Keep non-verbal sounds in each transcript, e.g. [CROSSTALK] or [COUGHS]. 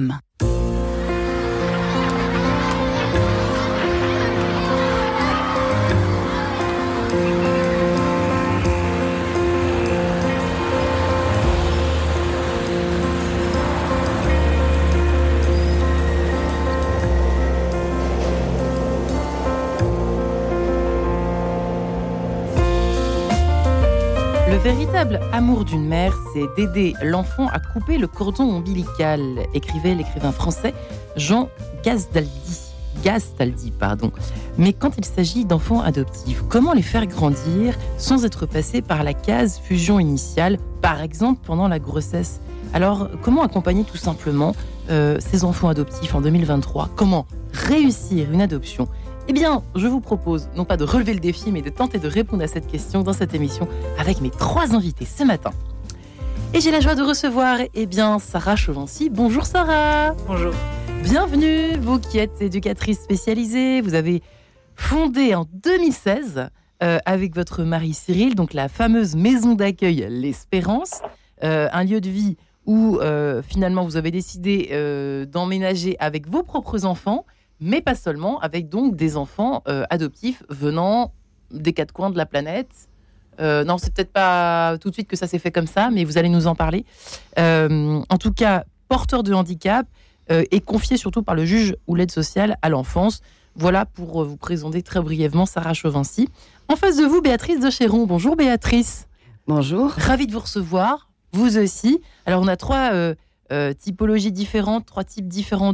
Le véritable amour d'une mère, c'est d'aider l'enfant à couper le cordon ombilical, écrivait l'écrivain français Jean Gastaldi. Gastaldi, pardon. Mais quand il s'agit d'enfants adoptifs, comment les faire grandir sans être passés par la case fusion initiale, par exemple pendant la grossesse? Alors, comment accompagner tout simplement euh, ces enfants adoptifs en 2023 Comment réussir une adoption eh bien, je vous propose non pas de relever le défi, mais de tenter de répondre à cette question dans cette émission avec mes trois invités ce matin. Et j'ai la joie de recevoir, eh bien, Sarah Chauvency. Bonjour Sarah. Bonjour. Bienvenue, vous qui êtes éducatrice spécialisée. Vous avez fondé en 2016 euh, avec votre mari Cyril, donc la fameuse maison d'accueil L'Espérance, euh, un lieu de vie où euh, finalement vous avez décidé d'emménager avec vos propres enfants mais pas seulement, avec donc des enfants euh, adoptifs venant des quatre coins de la planète. Euh, non, c'est peut-être pas tout de suite que ça s'est fait comme ça, mais vous allez nous en parler. Euh, en tout cas, porteur de handicap et confié surtout par le juge ou l'aide sociale à l'enfance. Voilà pour vous présenter très brièvement Sarah Chauvency. En face de vous, Béatrice de Chéron. Bonjour Béatrice. Bonjour. Ravi de vous recevoir, vous aussi. Alors, on a trois euh, typologies différentes, trois types différents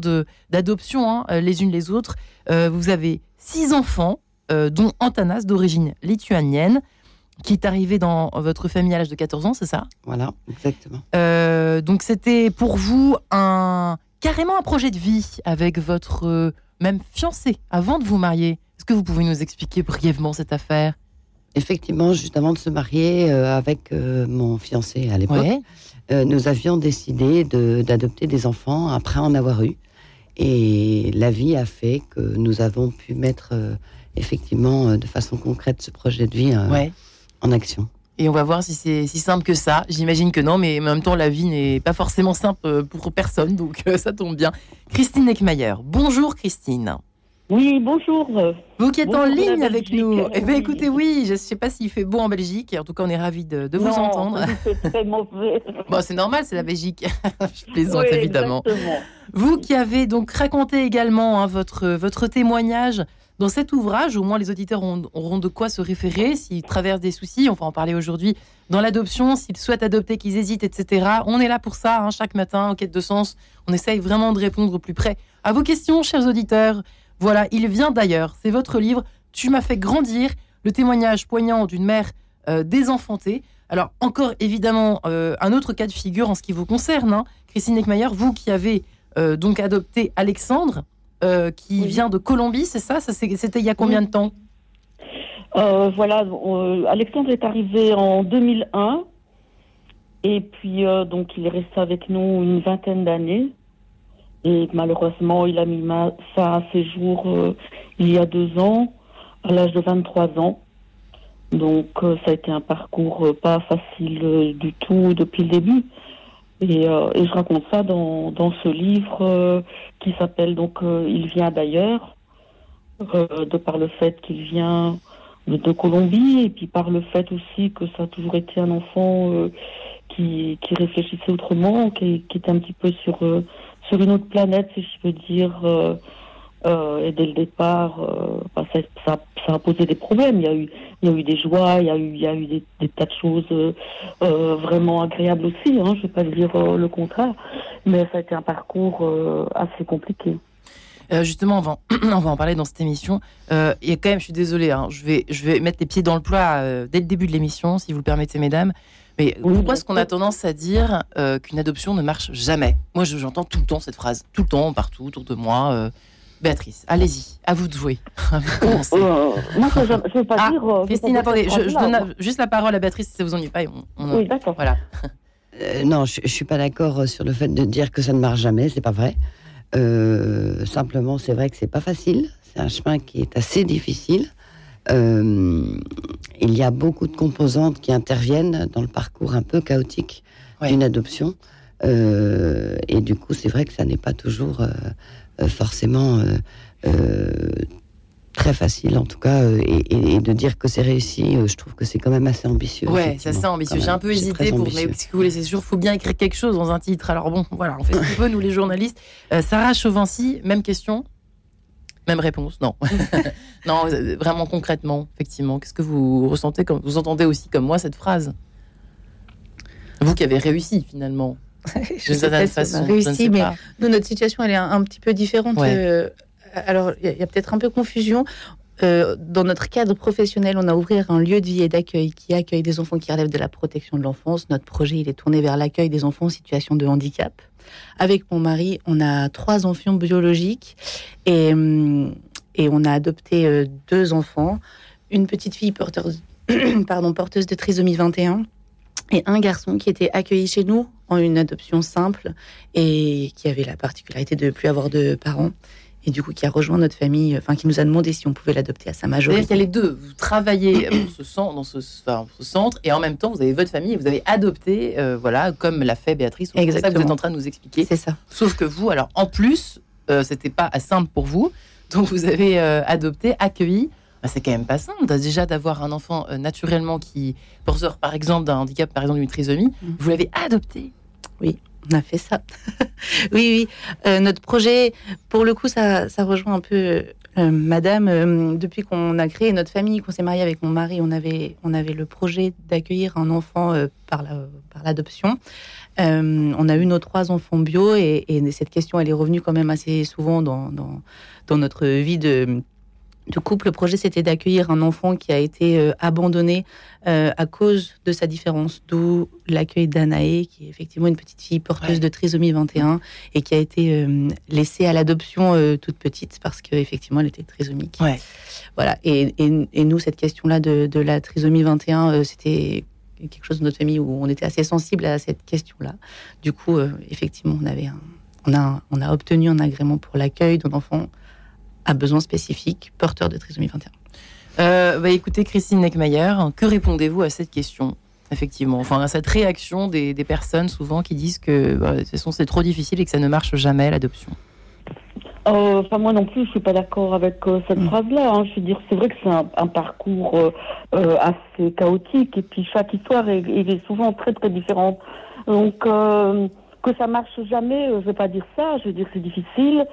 d'adoption, hein, euh, les unes les autres. Euh, vous avez six enfants, euh, dont Antanas, d'origine lituanienne, qui est arrivé dans votre famille à l'âge de 14 ans, c'est ça? Voilà, exactement. Donc, c'était pour vous un carrément un projet de vie avec votre même fiancé avant de vous marier. Est-ce que vous pouvez nous expliquer brièvement cette affaire? Effectivement, juste avant de se marier euh, avec euh, mon fiancé à l'époque, Ouais. euh, nous avions décidé de- d'adopter des enfants après en avoir eu. Et la vie a fait que nous avons pu mettre effectivement de façon concrète ce projet de vie ouais. en action. Et on va voir si c'est si simple que ça. J'imagine que non, mais en même temps, la vie n'est pas forcément simple pour personne, donc ça tombe bien. Christine Neckmayer. Bonjour Christine. Oui, bonjour. Vous qui êtes en ligne avec nous. Eh bien, écoutez, oui, je ne sais pas s'il fait beau en Belgique. En tout cas, on est ravis de, de vous Non, entendre. C'est [LAUGHS] mauvais. Bon, c'est normal, c'est la Belgique. [LAUGHS] je plaisante Oui, évidemment. exactement. Vous qui avez donc raconté également hein, votre, votre témoignage dans cet ouvrage, au moins les auditeurs auront, auront de quoi se référer s'ils traversent des soucis, on va en parler aujourd'hui, dans l'adoption, s'ils souhaitent adopter, qu'ils hésitent, etc. On est là pour ça, hein, chaque matin, en quête de sens. On essaye vraiment de répondre au plus près à vos questions, chers auditeurs. Voilà, il vient d'ailleurs, c'est votre livre, Tu m'as fait grandir, le témoignage poignant d'une mère euh, désenfantée. Alors, encore évidemment, euh, un autre cas de figure en ce qui vous concerne, hein. Christine Neckmayer, vous qui avez euh, donc adopté Alexandre, qui Oui. vient de Colombie, c'est ça, C'était il y a combien de temps? Voilà, Alexandre est arrivé en 2001 et puis donc il est resté avec nous une vingtaine d'années et malheureusement il a mis ma- fin à ses jours euh, il y a deux ans à l'âge de 23 ans. Donc euh, ça a été un parcours euh, pas facile du tout depuis le début. Et, je raconte ça dans, ce livre qui s'appelle donc Il vient d'ailleurs, de par le fait qu'il vient de, Colombie et puis par le fait aussi que ça a toujours été un enfant qui, qui réfléchissait autrement, qui, était un petit peu sur, sur une autre planète, si je peux dire. euh, euh, et dès le départ, euh, bah, ça, a posé des problèmes. Il y a eu, il des joies, il y a eu, il des, tas de choses vraiment agréables aussi. Hein, je ne vais pas dire le contraire, mais ça a été un parcours assez compliqué. Justement, [CLEARS THROAT] on va, en, parler dans cette émission. Et quand même, je suis désolée, hein, je, vais, je vais mettre les pieds dans le plat dès le début de l'émission, si vous le permettez, mesdames. Mais Oui, pourquoi est-ce qu'on a tendance à dire euh, qu'une adoption ne marche jamais? Moi, je- j'entends tout le temps cette phrase, tout le temps, partout, autour de moi. euh. Béatrice, allez-y, à vous de jouer. [LAUGHS] Vous commencer. Euh, moi, je ne veux pas Ah, dire. euh, Christine, attendez, je, donne juste la parole à Béatrice si ça vous ennuie pas. et on- on- Oui, d'accord. Voilà. [LAUGHS] Euh, non, je, je suis pas d'accord sur le fait de dire que ça ne marche jamais, c'est pas vrai. Euh, simplement, c'est vrai que c'est pas facile. C'est un chemin qui est assez difficile. Euh, il y a beaucoup de composantes qui interviennent dans le parcours un peu chaotique d'une adoption. et du coup, c'est vrai que ça n'est pas toujours forcément très facile en tout cas et, de dire que c'est réussi je trouve que c'est quand même assez ambitieux ouais c'est assez ambitieux. J'ai un peu hésité pour mais parce que vous voulez c'est sûr faut bien écrire quelque chose dans un titre. Alors bon voilà on fait ce qu'on [LAUGHS] peut nous les journalistes. Sarah Chauvency même question même réponse, non. [LAUGHS] non, vraiment concrètement, effectivement. Qu'est-ce que vous ressentez quand vous entendez aussi comme moi cette phrase? Vous qui avez réussi finalement. [LAUGHS] je sais pas façon, réussi, mais nous, notre situation, elle est un, petit peu différente. Euh, alors, il y a, peut-être un peu confusion. Euh, dans notre cadre professionnel, on a ouvert un lieu de vie et d'accueil qui accueille des enfants qui relèvent de la protection de l'enfance. Notre projet, il est tourné vers l'accueil des enfants en situation de handicap. Avec mon mari, on a trois enfants biologiques et, hum, et on a adopté euh, deux enfants, une petite fille porteuse, [COUGHS] pardon, porteuse de trisomie 21 et un garçon qui était accueilli chez nous en une adoption simple et qui avait la particularité de ne plus avoir de parents et du coup qui a rejoint notre famille, enfin qui nous a demandé si on pouvait l'adopter à sa majorité. C'est-à-dire qu'il y a les deux. Vous travaillez [COUGHS] dans ce, centre, dans ce, centre et en même temps vous avez votre famille et vous avez adopté, euh, voilà, comme l'a fait Béatrice. C'est ça que vous êtes en train de nous expliquer. C'est ça. Sauf que vous, alors en plus, euh, c'était pas simple pour vous, donc vous avez euh, adopté, accueilli. Bah, c'est quand même pas simple déjà d'avoir un enfant naturellement qui porteur par exemple d'un handicap, par exemple d'une trisomie. Mm. Vous l'avez adopté. Oui on a fait ça. [LAUGHS] oui, oui. Euh, notre projet, pour le coup, ça, rejoint un peu euh, Madame. Euh, depuis qu'on a créé notre famille, qu'on s'est marié avec mon mari, on avait, on avait le projet d'accueillir un enfant par, la, par l'adoption. on a eu nos trois enfants bio et, cette question, elle est revenue quand même assez souvent dans, dans notre vie de de couple, le projet c'était d'accueillir un enfant qui a été euh, abandonné euh, à cause de sa différence, d'où l'accueil d'Anaé, qui est effectivement une petite fille porteuse de trisomie 21 et qui a été euh, laissée à l'adoption toute petite parce qu'effectivement elle était trisomique. Voilà. Et, nous, cette question-là de, la trisomie 21, c'était quelque chose de notre famille où on était assez sensible à cette question-là. Du coup, effectivement, on avait on a, on a obtenu un agrément pour l'accueil d'un enfant à besoins spécifiques porteurs de trisomie 21 euh, bah, Écoutez, Christine Neckmayer, que répondez-vous à cette question Effectivement, enfin à cette réaction des, personnes souvent qui disent que bah, c'est trop difficile et que ça ne marche jamais l'adoption? Euh, enfin, moi non plus, je suis pas d'accord avec euh, cette mm. phrase-là. Hein. Je veux dire, c'est vrai que c'est un, parcours euh, assez chaotique et puis chaque histoire est, est, souvent très très différente. Donc que ça marche jamais, je vais pas dire ça. Je veux dire, c'est difficile.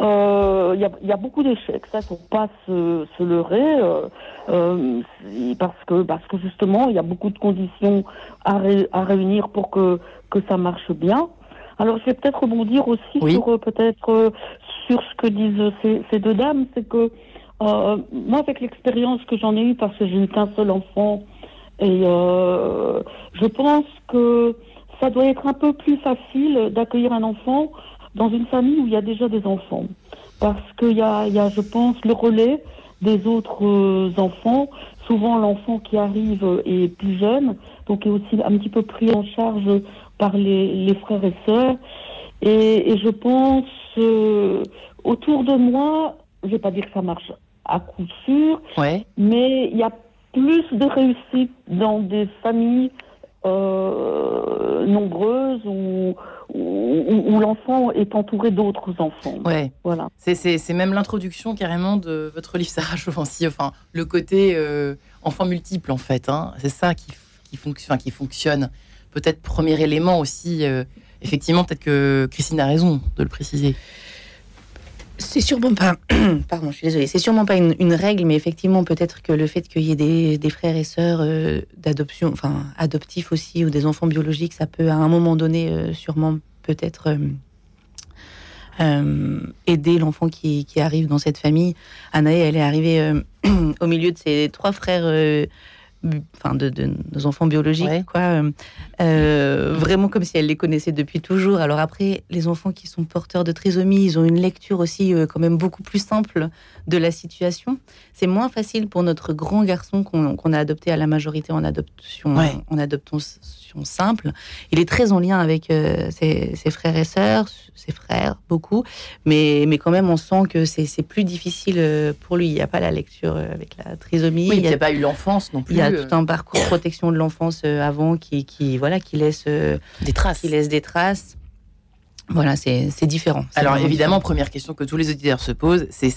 Il euh, y, a, beaucoup d'échecs, ça, faut pas se, se leurrer, euh, euh, parce que parce que justement, il y a beaucoup de conditions à, à réunir pour que que ça marche bien. Alors, je vais peut-être rebondir aussi sur peut-être sur ce que disent ces, ces deux dames, c'est que moi, avec l'expérience que j'en ai eue, parce que j'ai eu qu'un seul enfant, et je pense que ça doit être un peu plus facile d'accueillir un enfant dans une famille où il y a déjà des enfants. Parce qu'il y a, y a, je pense, le relais des autres euh, enfants. Souvent, l'enfant qui arrive est plus jeune, donc est aussi un petit peu pris en charge par les, les frères et sœurs. Et, et je pense, euh, autour de moi, je vais pas dire que ça marche à coup sûr, ouais. mais il y a plus de réussite dans des familles euh, nombreuses où, où, l'enfant est entouré d'autres enfants. Ouais. Voilà. C'est même l'introduction carrément de votre livre Sarah Chauvency, enfin le côté euh, enfant multiple en fait. Hein. C'est ça qui, qui, fonctionne, qui fonctionne. Peut-être premier élément aussi. Euh, effectivement, peut-être que Christine a raison de le préciser. C'est sûrement pas, [CLEARS THROAT] pardon, je suis désolée, c'est sûrement pas une, règle, mais effectivement, peut-être que le fait qu'il y ait des, frères et sœurs euh, d'adoption, enfin adoptifs aussi, ou des enfants biologiques, ça peut à un moment donné euh, sûrement peut-être euh, aider l'enfant qui, arrive dans cette famille. Anaë, elle est arrivée [CLEARS THROAT] au milieu de ses trois frères enfin de, nos enfants biologiques, quoi. Euh, euh, vraiment comme si elle les connaissait depuis toujours. Alors après, les enfants qui sont porteurs de trisomie, ils ont une lecture aussi euh, quand même beaucoup plus simple de la situation. C'est moins facile pour notre grand garçon qu'on a adopté à la majorité en adoption, en adoption simple. Il est très en lien avec ses, ses, frères et sœurs, ses frères beaucoup, mais mais quand même on sent que c'est plus difficile pour lui. Il n'y a pas la lecture avec la trisomie. il n'y a, pas eu l'enfance non plus. Il a euh, tout un parcours protection de l'enfance euh, avant qui, qui, voilà, qui, laisse, euh, des traces. qui laisse des traces. Voilà, c'est c'est différent. Alors évidemment, première question que tous les auditeurs se posent, c'est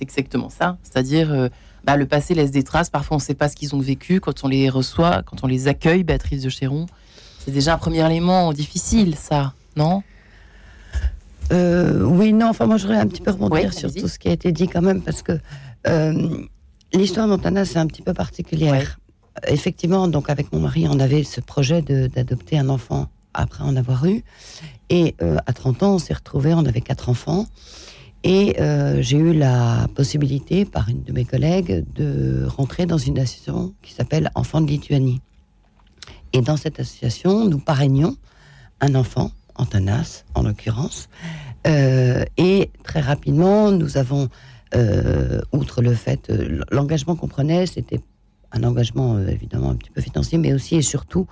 exactement ça. C'est-à-dire, euh, bah, le passé laisse des traces. Parfois, on ne sait pas ce qu'ils ont vécu quand on les reçoit, quand on les accueille. Béatrice de Chéron, c'est déjà un premier élément difficile, ça, non? Euh, oui, non, enfin, moi, je voudrais un petit peu rebondir Oui, sur tout ce qui a été dit quand même, parce que euh, l'histoire d'Antana, c'est un petit peu particulière. Effectivement, donc, avec mon mari, on avait ce projet d'adopter un enfant après en avoir eu. Et euh, à 30 ans, on s'est retrouvés, on avait quatre enfants. Et euh, j'ai eu la possibilité, par une de mes collègues, de rentrer dans une association qui s'appelle Enfants de Lituanie. Et dans cette association, nous parrainions un enfant, Antanas en l'occurrence. Euh, et très rapidement, nous avons, outre le fait, l'engagement qu'on prenait, c'était un engagement euh, évidemment un petit peu financier, mais aussi et surtout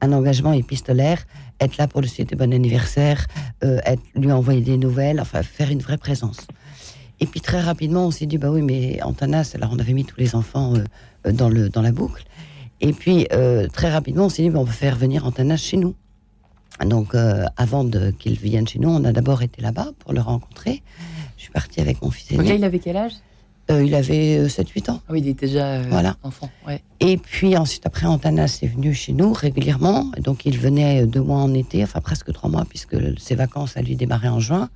un engagement épistolaire, être là pour lui souhaiter bon anniversaire, euh, être, lui envoyer des nouvelles, enfin faire une vraie présence. Et puis très rapidement, on s'est dit, bah oui, mais Antanas, alors on avait mis tous les enfants euh, dans, le, dans la boucle. Et puis très rapidement, on s'est dit, bah, on va faire venir Antanas chez nous. Donc avant qu'il vienne chez nous, on a d'abord été là-bas pour le rencontrer. Je suis partie avec mon fils Donc là, aîné. il avait quel âge? Euh, il avait euh, 7-8 ans. Ah oui, il était déjà euh, Voilà. enfant. Ouais. Et puis ensuite, après, Antanas est venu chez nous régulièrement. Donc il venait euh, deux mois en été, enfin presque trois mois, puisque ses vacances, à lui démarraient en juin.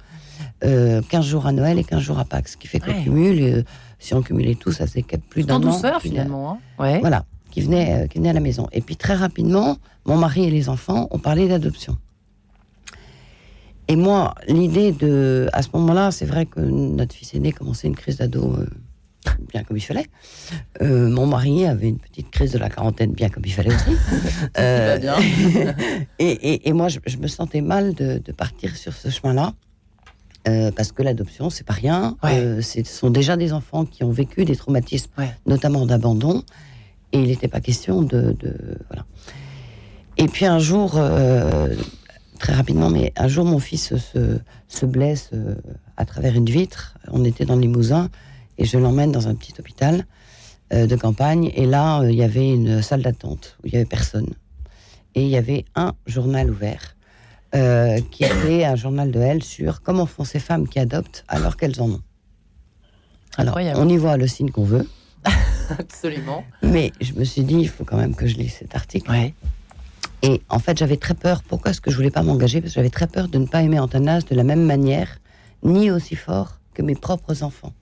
Euh, 15 jours à Noël et 15 jours à Pâques. Ce qui fait qu'on Ouais. cumule, euh, si on cumulait tout, ça faisait plus en d'un an. douceur, qu'il a- finalement. hein. Ouais. Voilà, qui venait, euh, qui venait à la maison. Et puis très rapidement, mon mari et les enfants ont parlé d'adoption. Et moi, l'idée de, à ce moment-là, c'est vrai que notre fils aîné commençait une crise d'ado euh, bien comme il fallait. Euh, mon mari avait une petite crise de la quarantaine bien comme il fallait aussi. [LAUGHS] Euh, bien. [LAUGHS] et, et- et moi, je, je me sentais mal de, de partir sur ce chemin-là. euh, parce que l'adoption, c'est pas rien. Ouais. Ce sont déjà des enfants qui ont vécu des traumatismes, Ouais. notamment d'abandon. Et il n'était pas question de, de- Voilà. Et puis un jour, euh, très rapidement, mais un jour, mon fils se, se blesse euh, à travers une vitre. On était dans le Limousin et je l'emmène dans un petit hôpital euh, de campagne. Et là, euh, il y avait une salle d'attente où il y avait personne. Et il y avait un journal ouvert euh, qui était un journal de elle sur comment font ces femmes qui adoptent alors qu'elles en ont. Alors, Incroyable. on y voit le signe qu'on veut, [LAUGHS] Absolument. mais je me suis dit, il faut quand même que je lise cet article. Ouais. Et en fait, j'avais très peur. Pourquoi est-ce que je voulais pas m'engager? Parce que j'avais très peur de ne pas aimer Antanas de la même manière, ni aussi fort que mes propres enfants.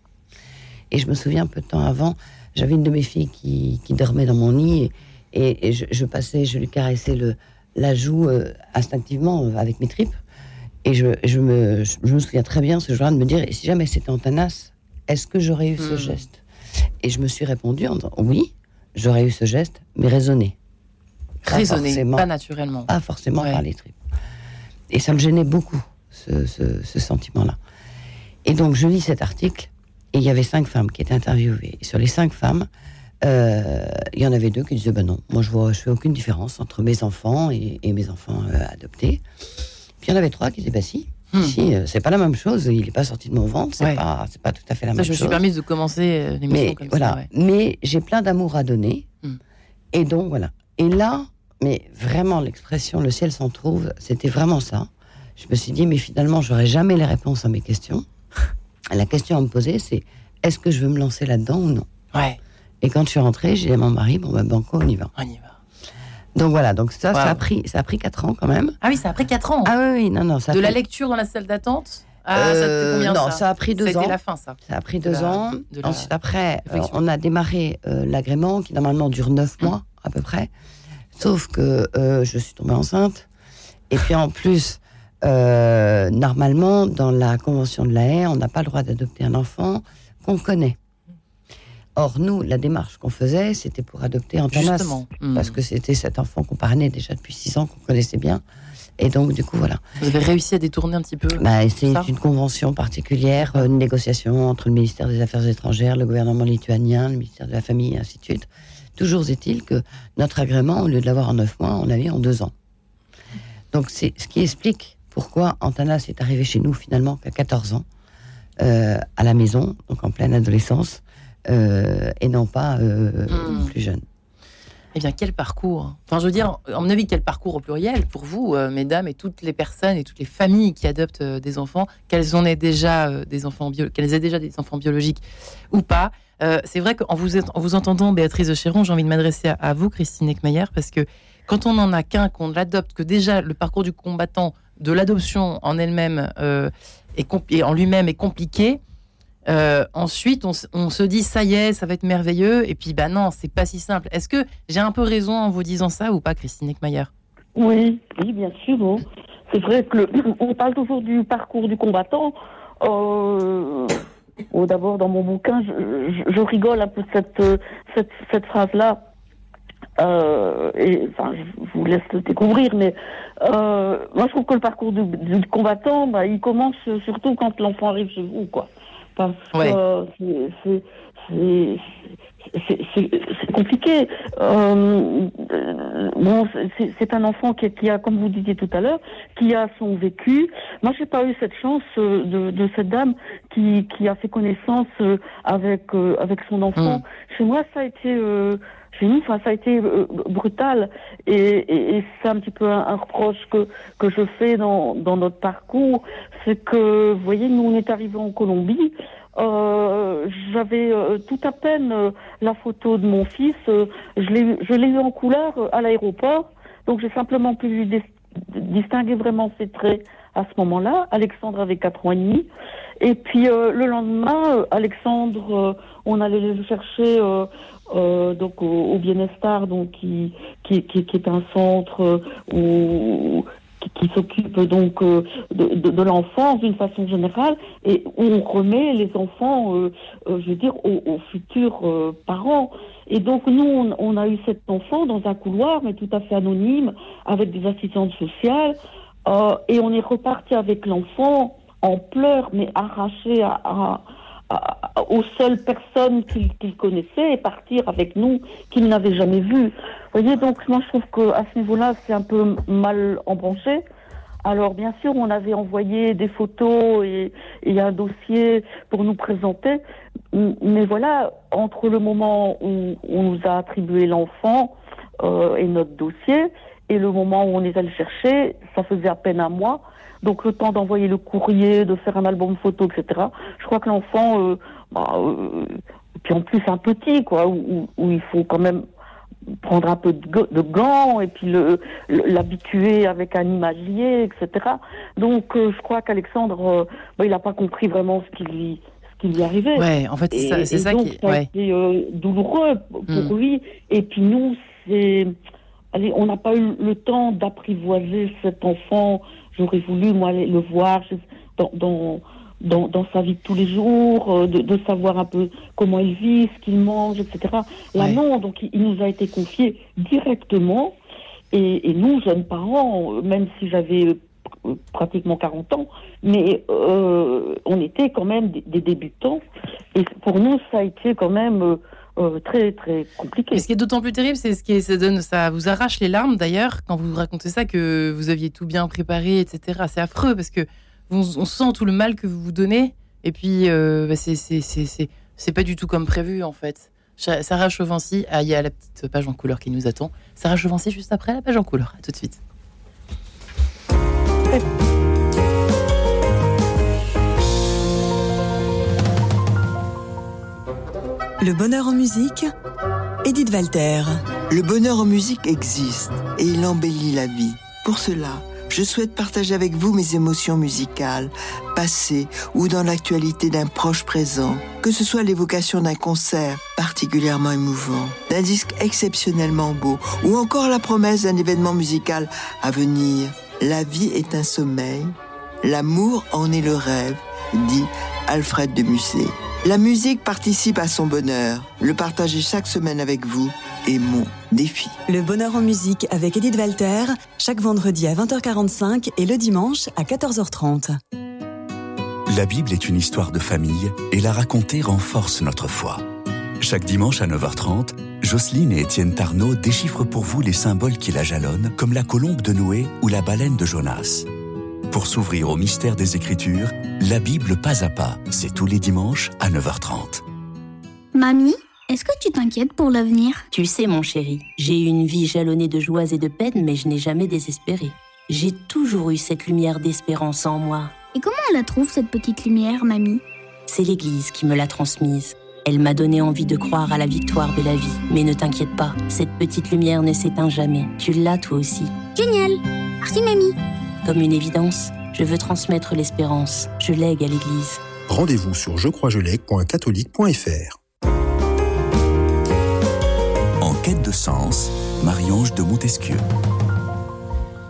Et je me souviens, peu de temps avant, j'avais une de mes filles qui, qui dormait dans mon lit et, et- et je, je passais, je lui caressais le, la joue euh, instinctivement euh, avec mes tripes. Et je, je me, je me souviens très bien ce jour-là de me dire, et si jamais c'était Antanas, est-ce que j'aurais eu ce Hmm. geste? Et je me suis répondu en disant, oui, j'aurais eu ce geste, mais raisonné. Pas Raisonner, pas naturellement. pas forcément Ouais. par les tripes. Et ça me gênait beaucoup, ce, ce- ce sentiment-là. Et donc, je lis cet article, et il y avait cinq femmes qui étaient interviewées. Et sur les cinq femmes, euh, il y en avait deux qui disaient, ben non, moi je vois, je fais aucune différence entre mes enfants et, et mes enfants euh, adoptés. Puis il y en avait trois qui disaient, bah si, Hmm. si, euh, c'est pas la même chose, il n'est pas sorti de mon ventre, c'est Ouais. pas, pas tout à fait la Ça, même je me chose. suis permise de commencer l'émission Mais comme voilà, ça. ouais. mais j'ai plein d'amour à donner. Hmm. Et donc voilà. Et là, mais vraiment l'expression le ciel s'en trouve, c'était vraiment ça. Je me suis dit mais finalement j'aurais jamais les réponses à mes questions. La question à me poser c'est est-ce que je veux me lancer là-dedans ou non? Ouais, Et quand je suis rentrée, j'ai dit à mon mari bon ben banco on y va? on y va. Donc voilà, donc ça ça a pris ça a pris quatre ans quand même. Ah oui, c'est après 4 ans. Ah oui oui non non ça a de la pris- lecture dans la salle d'attente Ah, ça Euh, fait combien non, ça? ça a pris deux C'était ans. la fin, ça. Ça a pris de deux la- ans. de la Ensuite, après, euh, on a démarré euh, l'agrément qui normalement dure neuf Mmh. mois à peu près. Sauf que euh, je suis tombée enceinte. Et puis en plus, euh, normalement, dans la Convention de la haie, on n'a pas le droit d'adopter un enfant qu'on connaît. Or, nous, la démarche qu'on faisait, c'était pour adopter Antanas. Justement. Hmm. Parce que c'était cet enfant qu'on parrainait déjà depuis six ans, qu'on connaissait bien. Et donc, du coup, voilà. Vous avez réussi à détourner un petit peu. Bah, c'est une convention particulière, euh, une négociation entre le ministère des Affaires étrangères, le gouvernement lituanien, le ministère de la Famille, et ainsi de suite. Toujours est-il que notre agrément, au lieu de l'avoir en neuf mois, on l'avait en deux ans. Donc c'est ce qui explique pourquoi Antanas est arrivé chez nous finalement qu'à 14 ans, euh, à la maison, donc en pleine adolescence, euh, et non pas euh, Mm. plus jeune. Eh bien, quel parcours Enfin, je veux dire, à mon avis, quel parcours au pluriel pour vous, euh, mesdames, et toutes les personnes et toutes les familles qui adoptent euh, des enfants, qu'elles en aient déjà euh, des enfants bio, qu'elles aient déjà des enfants biologiques ou pas. C'est vrai qu'en vous, en vous entendant, Béatrice de Chéron, j'ai envie de m'adresser à, vous, Christine Eckmeyer, parce que quand on n'en a qu'un, qu'on l'adopte, que déjà le parcours du combattant de l'adoption en elle-même et en lui-même est compliqué, euh, ensuite, on, se dit ça y est, ça va être merveilleux. Et puis, bah non, c'est pas si simple. Est-ce que j'ai un peu raison en vous disant ça ou pas, Christine Eckmayer Oui, oui, bien sûr. C'est vrai que [CLEARS THROAT] on parle toujours du parcours du combattant. Euh, oh, D'abord, dans mon bouquin, je, rigole un peu de cette, cette, cette phrase-là. Euh, et enfin, je vous laisse le découvrir, mais euh, moi je trouve que le parcours du, du combattant, bah, il commence surtout quand l'enfant arrive chez vous, quoi parce que c'est compliqué. Euh, bon, c'est un enfant qui, a, comme vous disiez tout à l'heure, qui a son vécu. Moi, j'ai pas eu cette chance euh, de, cette dame qui, a fait connaissance euh, avec avec son enfant. Mm. Chez moi, ça a été chez nous, ça a été brutal et, c'est un petit peu un, reproche que que je fais dans dans notre parcours, c'est que vous voyez, nous on est arrivés en Colombie. Euh, j'avais euh, tout à peine euh, la photo de mon fils. je l'ai eu en couleur à l'aéroport, donc j'ai simplement pu distinguer vraiment ses traits à ce moment-là. Alexandre avait 4 ans et demi. Et puis le lendemain, Alexandre, on allait le chercher donc au, Bienestar, donc qui, qui, qui, qui, est un centre où qui, s'occupe donc euh, de, de, de l'enfance d'une façon générale et où on remet les enfants, euh, euh, je veux dire, aux, futurs parents. Et donc nous, on, on, a eu cet enfant dans un couloir, mais tout à fait anonyme, avec des assistantes sociales, et on est reparti avec l'enfant en pleurs, mais arraché à, à aux seules personnes qu'il connaissait et partir avec nous qu'il n'avait jamais vu. Vous voyez, donc moi je trouve qu'à ce niveau-là, c'est un peu mal embranché. Alors bien sûr, on avait envoyé des photos et, un dossier pour nous présenter, mais voilà, entre le moment où on nous a attribué l'enfant euh, et notre dossier et le moment où on est allé chercher, ça faisait à peine un mois. Donc le temps d'envoyer le courrier, de faire un album photo, etc. Je crois que l'enfant, euh, bah, euh, puis en plus un petit, quoi, où, il faut quand même prendre un peu de, gants et puis le l'habituer avec un imagier, etc. Donc euh, je crois qu'Alexandre, euh, bah, il n'a pas compris vraiment ce qui lui ce qui lui arrivait. Ouais, en fait c'est ça, qui ça a été douloureux pour hmm. lui. Et puis nous, c'est allez, on n'a pas eu le temps d'apprivoiser cet enfant J'aurais voulu, moi, le voir dans, dans, dans, dans, sa vie de tous les jours, euh, de, de, savoir un peu comment il vit, ce qu'il mange, etc. Là, non, donc il, nous a été confié directement. Et, et nous, jeunes parents, même si j'avais euh, pratiquement 40 ans, mais euh, on était quand même des, des, débutants. Et pour nous, ça a été quand même... Euh, euh, très très compliqué. Et ce qui est d'autant plus terrible, c'est ce qui ça donne, ça vous arrache les larmes d'ailleurs quand vous racontez ça que vous aviez tout bien préparé, etc. C'est affreux parce que on, sent tout le mal que vous vous donnez et puis euh, bah, c'est pas du tout comme prévu en fait. Sarah Chauvency, ah, il y a la petite page en couleur qui nous attend. Sarah Chauvency juste après la page en couleur. À tout de suite. Le bonheur en musique, Edith Walter. Le bonheur en musique existe et il embellit la vie. Pour cela, je souhaite partager avec vous mes émotions musicales, passées ou dans l'actualité d'un proche présent, que ce soit l'évocation d'un concert particulièrement émouvant, d'un disque exceptionnellement beau ou encore la promesse d'un événement musical à venir. La vie est un sommeil, l'amour en est le rêve, dit Alfred de Musset. La musique participe à son bonheur. Le partager chaque semaine avec vous est mon défi. Le bonheur en musique avec Edith Walter, chaque vendredi à 20h45 et le dimanche à 14h30. La Bible est une histoire de famille et la raconter renforce notre foi. Chaque dimanche à 9h30, Jocelyne et Étienne Tarnot déchiffrent pour vous les symboles qui la jalonnent, comme la colombe de Noé ou la baleine de Jonas. Pour s'ouvrir au mystère des Écritures, la Bible pas à pas, c'est tous les dimanches à 9h30. Mamie, Est-ce que tu t'inquiètes pour l'avenir? Tu sais, mon chéri, j'ai eu une vie jalonnée de joies et de peines, mais je n'ai jamais désespéré. J'ai toujours eu cette lumière d'espérance en moi. Et comment on la trouve, cette petite lumière, mamie? C'est l'Église qui me l'a transmise. Elle m'a donné envie de croire à la victoire de la vie. Mais ne t'inquiète pas, cette petite lumière ne s'éteint jamais. Tu l'as toi aussi. Génial Merci, mamie Comme une évidence, je veux transmettre l'espérance. Je lègue à l'Église. Rendez-vous sur jecroisjelègue.catholique.fr. En quête de sens, Marie-Ange de Montesquieu.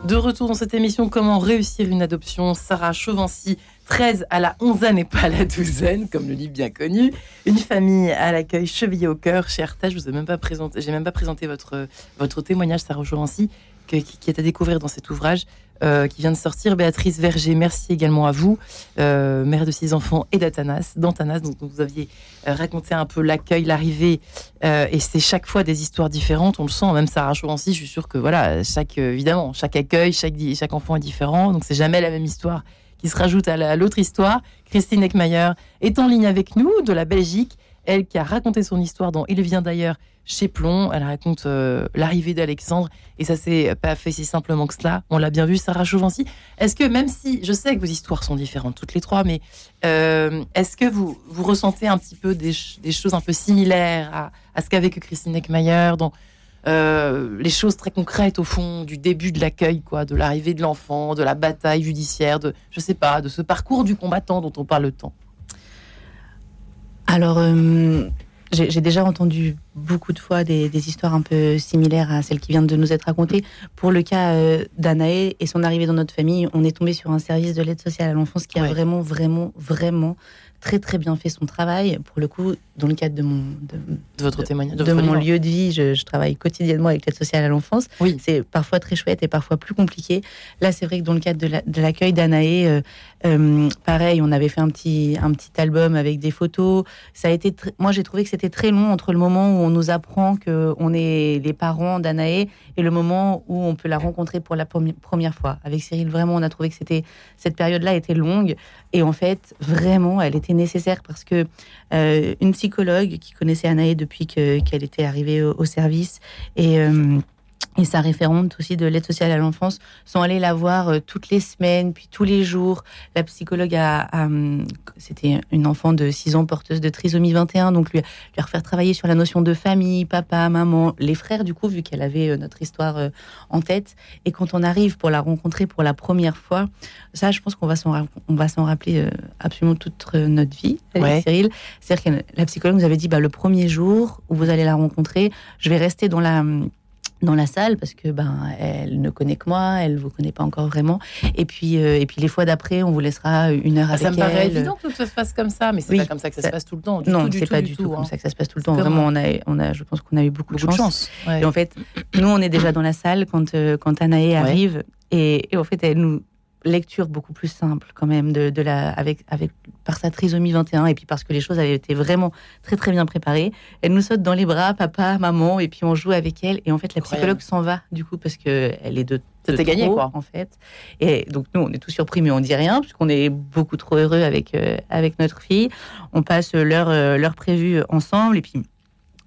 De retour dans cette émission Comment réussir une adoption, Sarah Chauvency, 13 à la 11 et pas à la douzaine, comme le livre bien connu. Une famille à l'accueil chevillée au cœur chez Artage. Je vous ai même pas présenté, j'ai même pas présenté votre, votre témoignage, Sarah Chauvency, qui, est à découvrir dans cet ouvrage. Euh, qui vient de sortir. Béatrice Verger, merci également à vous, euh, mère de six enfants et d'Atanas, d'Antanas. Donc, vous aviez euh, raconté un peu l'accueil, l'arrivée, et c'est chaque fois des histoires différentes. On le sent, même Sarah Chauvency, je suis sûre que voilà, chaque évidemment, chaque accueil, chaque, enfant est différent. Donc c'est jamais la même histoire qui se rajoute à l'autre histoire. Christine Eckmayer est en ligne avec nous de la Belgique. Elle qui a raconté son histoire dont Il vient d'ailleurs chez Plomb. Elle raconte euh, l'arrivée d'Alexandre et ça s'est pas fait si simplement que cela. On l'a bien vu, Sarah Chauvency. Est-ce que même si je sais que vos histoires sont différentes toutes les trois, mais euh, est-ce que vous vous ressentez un petit peu des, choses un peu similaires à, ce qu'a vécu Christine Eckmayer dans euh, les choses très concrètes au fond du début de l'accueil, quoi, de l'arrivée de l'enfant, de la bataille judiciaire, de je sais pas, de ce parcours du combattant dont on parle tant? Alors, j'ai déjà entendu beaucoup de fois des, histoires un peu similaires à celles qui viennent de nous être racontées. Pour le cas euh, d'Anaë et son arrivée dans notre famille, on est tombé sur un service de l'aide sociale à l'enfance qui a vraiment, vraiment, vraiment très très bien fait son travail. Pour le coup, dans le cadre de mon de, votre témoignage, de, mon lieu de vie, je, travaille quotidiennement avec l'aide sociale à l'enfance. Oui. C'est parfois très chouette et parfois plus compliqué. Là, c'est vrai que dans le cadre de l'accueil d'Anaé, euh, euh, pareil, on avait fait un petit un petit album avec des photos. Ça a été, moi, j'ai trouvé que c'était très long entre le moment où on nous apprend que on est les parents d'Anaé et le moment où on peut la rencontrer pour la première fois. Avec Cyril, vraiment, on a trouvé que c'était cette période-là était longue et en fait, vraiment, elle était nécessaire parce que euh, une psychologue qui connaissait Anaï depuis qu'elle était arrivée au, service et euh, et sa référente aussi de l'aide sociale à l'enfance sont allées la voir euh, toutes les semaines, puis tous les jours. La psychologue a, c'était une enfant de 6 ans porteuse de trisomie 21, donc lui, lui refaire travailler sur la notion de famille, papa, maman, les frères du coup, vu qu'elle avait euh, notre histoire euh, en tête. Et quand on arrive pour la rencontrer pour la première fois, ça, je pense qu'on va s'en, on va s'en rappeler absolument toute notre vie, Cyril. C'est-à-dire que la psychologue nous avait dit, bah, le premier jour où vous allez la rencontrer, je vais rester dans la dans la salle parce que ben elle ne connaît que moi, elle vous connaît pas encore vraiment. Et puis euh, et puis les fois d'après, on vous laissera une heure avec elle. Ça me paraît évident que tout se passe comme ça, mais c'est pas comme ça que ça, se passe tout le temps. Du non, c'est pas du tout, comme hein. ça que ça se passe tout le temps. Vraiment, on a on a, je pense qu'on a eu beaucoup, de chance. Et en fait, nous on est déjà dans la salle quand euh, quand Anaé arrive et, et en fait elle nous lecture beaucoup plus simple quand même de, de, la avec avec par sa trisomie 21 et puis parce que les choses avaient été vraiment très très bien préparées. Elle nous saute dans les bras, papa, maman et puis on joue avec elle et en fait la psychologue s'en va du coup parce que elle est de c'était gagné quoi en fait. Et donc nous on est tous surpris mais on dit rien puisqu'on est beaucoup trop heureux avec euh, avec notre fille. On passe l'heure euh, l'heure prévue ensemble et puis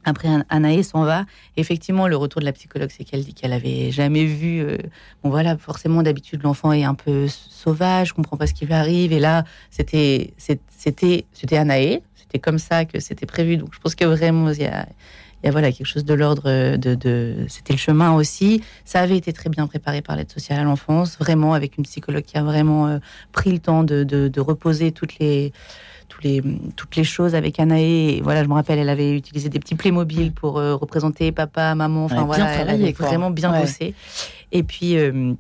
après, Anaïs s'en va. Effectivement, le retour de la psychologue, c'est qu'elle dit qu'elle avait jamais vu. Euh, bon, voilà, forcément, d'habitude, l'enfant est un peu sauvage, comprend pas ce qui lui arrive. Et là, c'était, c'était, c'était Anaïs. C'était comme ça que c'était prévu. Donc, je pense que vraiment, il y a, y a voilà quelque chose de l'ordre de, de c'était le chemin aussi. Ça avait été très bien préparé par l'aide sociale à l'enfance, vraiment avec une psychologue qui a vraiment euh, pris le temps de, de reposer toutes les les, toutes les choses avec Anaé. voilà, je me rappelle, elle avait utilisé des petits Playmobil pour euh, représenter papa, maman. Enfin voilà, elle avait vraiment bien bossé. Et puis. Euh,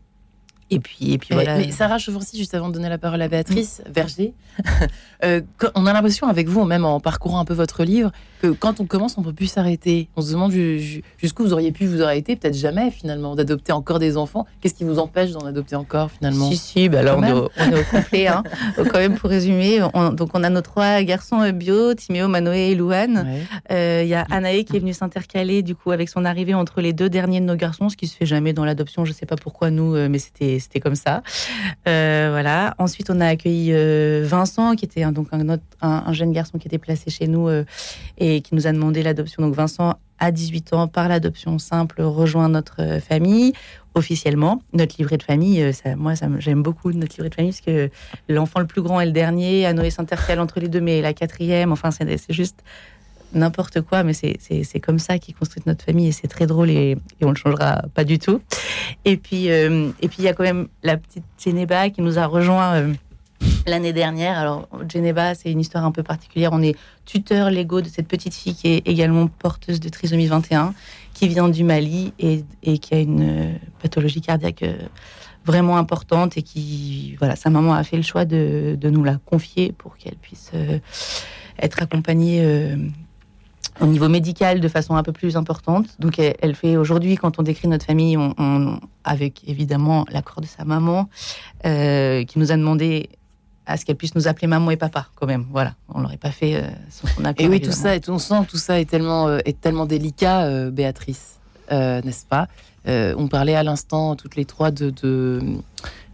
et puis, et puis voilà. Mais Sarah Chauvency, juste avant de donner la parole à Béatrice Verger, [LAUGHS] euh, on a l'impression avec vous, même en parcourant un peu votre livre, que quand on commence, on ne peut plus s'arrêter. On se demande jusqu'où vous auriez pu vous arrêter, peut-être jamais finalement, d'adopter encore des enfants. Qu'est-ce qui vous empêche d'en adopter encore finalement? Si, si, bah là on est, au, [LAUGHS] complet. Hein. quand même, pour résumer, donc on a nos trois garçons euh, bio, Timéo, Manoé et Louane. Euh, il y a Anaé qui est venue s'intercaler du coup avec son arrivée entre les deux derniers de nos garçons, ce qui se fait jamais dans l'adoption. Je ne sais pas pourquoi nous, mais c'était comme ça. Euh, voilà. Ensuite, on a accueilli euh, Vincent, qui était un, donc un, autre- un, un jeune garçon qui était placé chez nous euh, et qui nous a demandé l'adoption. Donc Vincent, à 18 ans, par l'adoption simple, rejoint notre euh, famille officiellement. Notre livret de famille, euh, ça, moi, ça me- j'aime beaucoup notre livret de famille parce que l'enfant le plus grand est le dernier, à Noé s'intercale entre les deux, mais la quatrième. Enfin, c'est juste n'importe quoi, mais c'est- comme ça qu'ils construisent notre famille et c'est très drôle et, et on le changera pas du tout. Et puis, euh, et puis il y a quand même la petite Geneba qui nous a rejoint l'année dernière. Alors, Geneba, c'est une histoire un peu particulière. On est tuteur légaux de cette petite fille qui est également porteuse de trisomie 21, qui vient du Mali et, qui a une euh, pathologie cardiaque euh, vraiment importante et qui, voilà, sa maman a fait le choix de, nous la confier pour qu'elle puisse euh, être accompagnée au niveau médical de façon un peu plus importante. Donc, elle, fait aujourd'hui, quand on décrit notre famille, avec évidemment l'accord de sa maman, qui nous a demandé à ce qu'elle puisse nous appeler maman et papa, quand même. Voilà, on l'aurait pas fait euh, sans son accord. Et oui, tout ça, et on sent tout ça est tellement, euh, est tellement délicat, euh, Béatrice, euh, n'est-ce pas? Euh, On parlait à l'instant, toutes les trois, de, de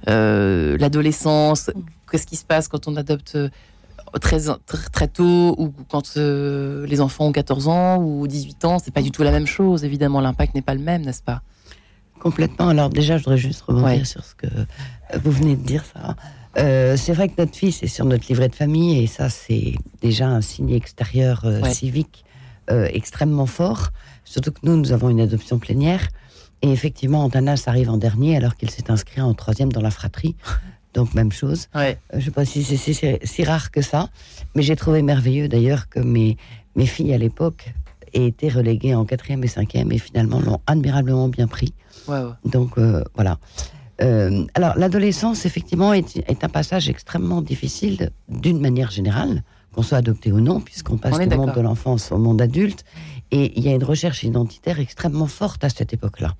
euh, l'adolescence. Qu'est-ce qui se passe quand on adopte très, très, très tôt ou quand euh, les enfants ont 14 ans ou 18 ans? C'est pas du tout la même chose, évidemment. L'impact n'est pas le même, n'est-ce pas? Complètement. Alors déjà, je voudrais juste rebondir Ouais. sur ce que vous venez de dire, Sarah. Euh, c'est vrai que notre fils est sur notre livret de famille et ça, c'est déjà un signe extérieur euh, Ouais. civique euh, extrêmement fort. Surtout que nous, nous avons une adoption plénière. Et effectivement, Antanas arrive en dernier alors qu'il s'est inscrit en troisième dans la fratrie. Donc, même chose. Ouais. Je ne sais pas si c'est si, si- si rare que ça. Mais j'ai trouvé merveilleux d'ailleurs que mes, mes filles à l'époque aient été reléguées en quatrième et cinquième et finalement l'ont admirablement bien pris. Donc voilà. Euh, alors l'adolescence, effectivement, est, est un passage extrêmement difficile d'une manière générale, qu'on soit adopté ou non, puisqu'on passe du monde de l'enfance au monde adulte. Et il y a une recherche identitaire extrêmement forte à cette époque-là.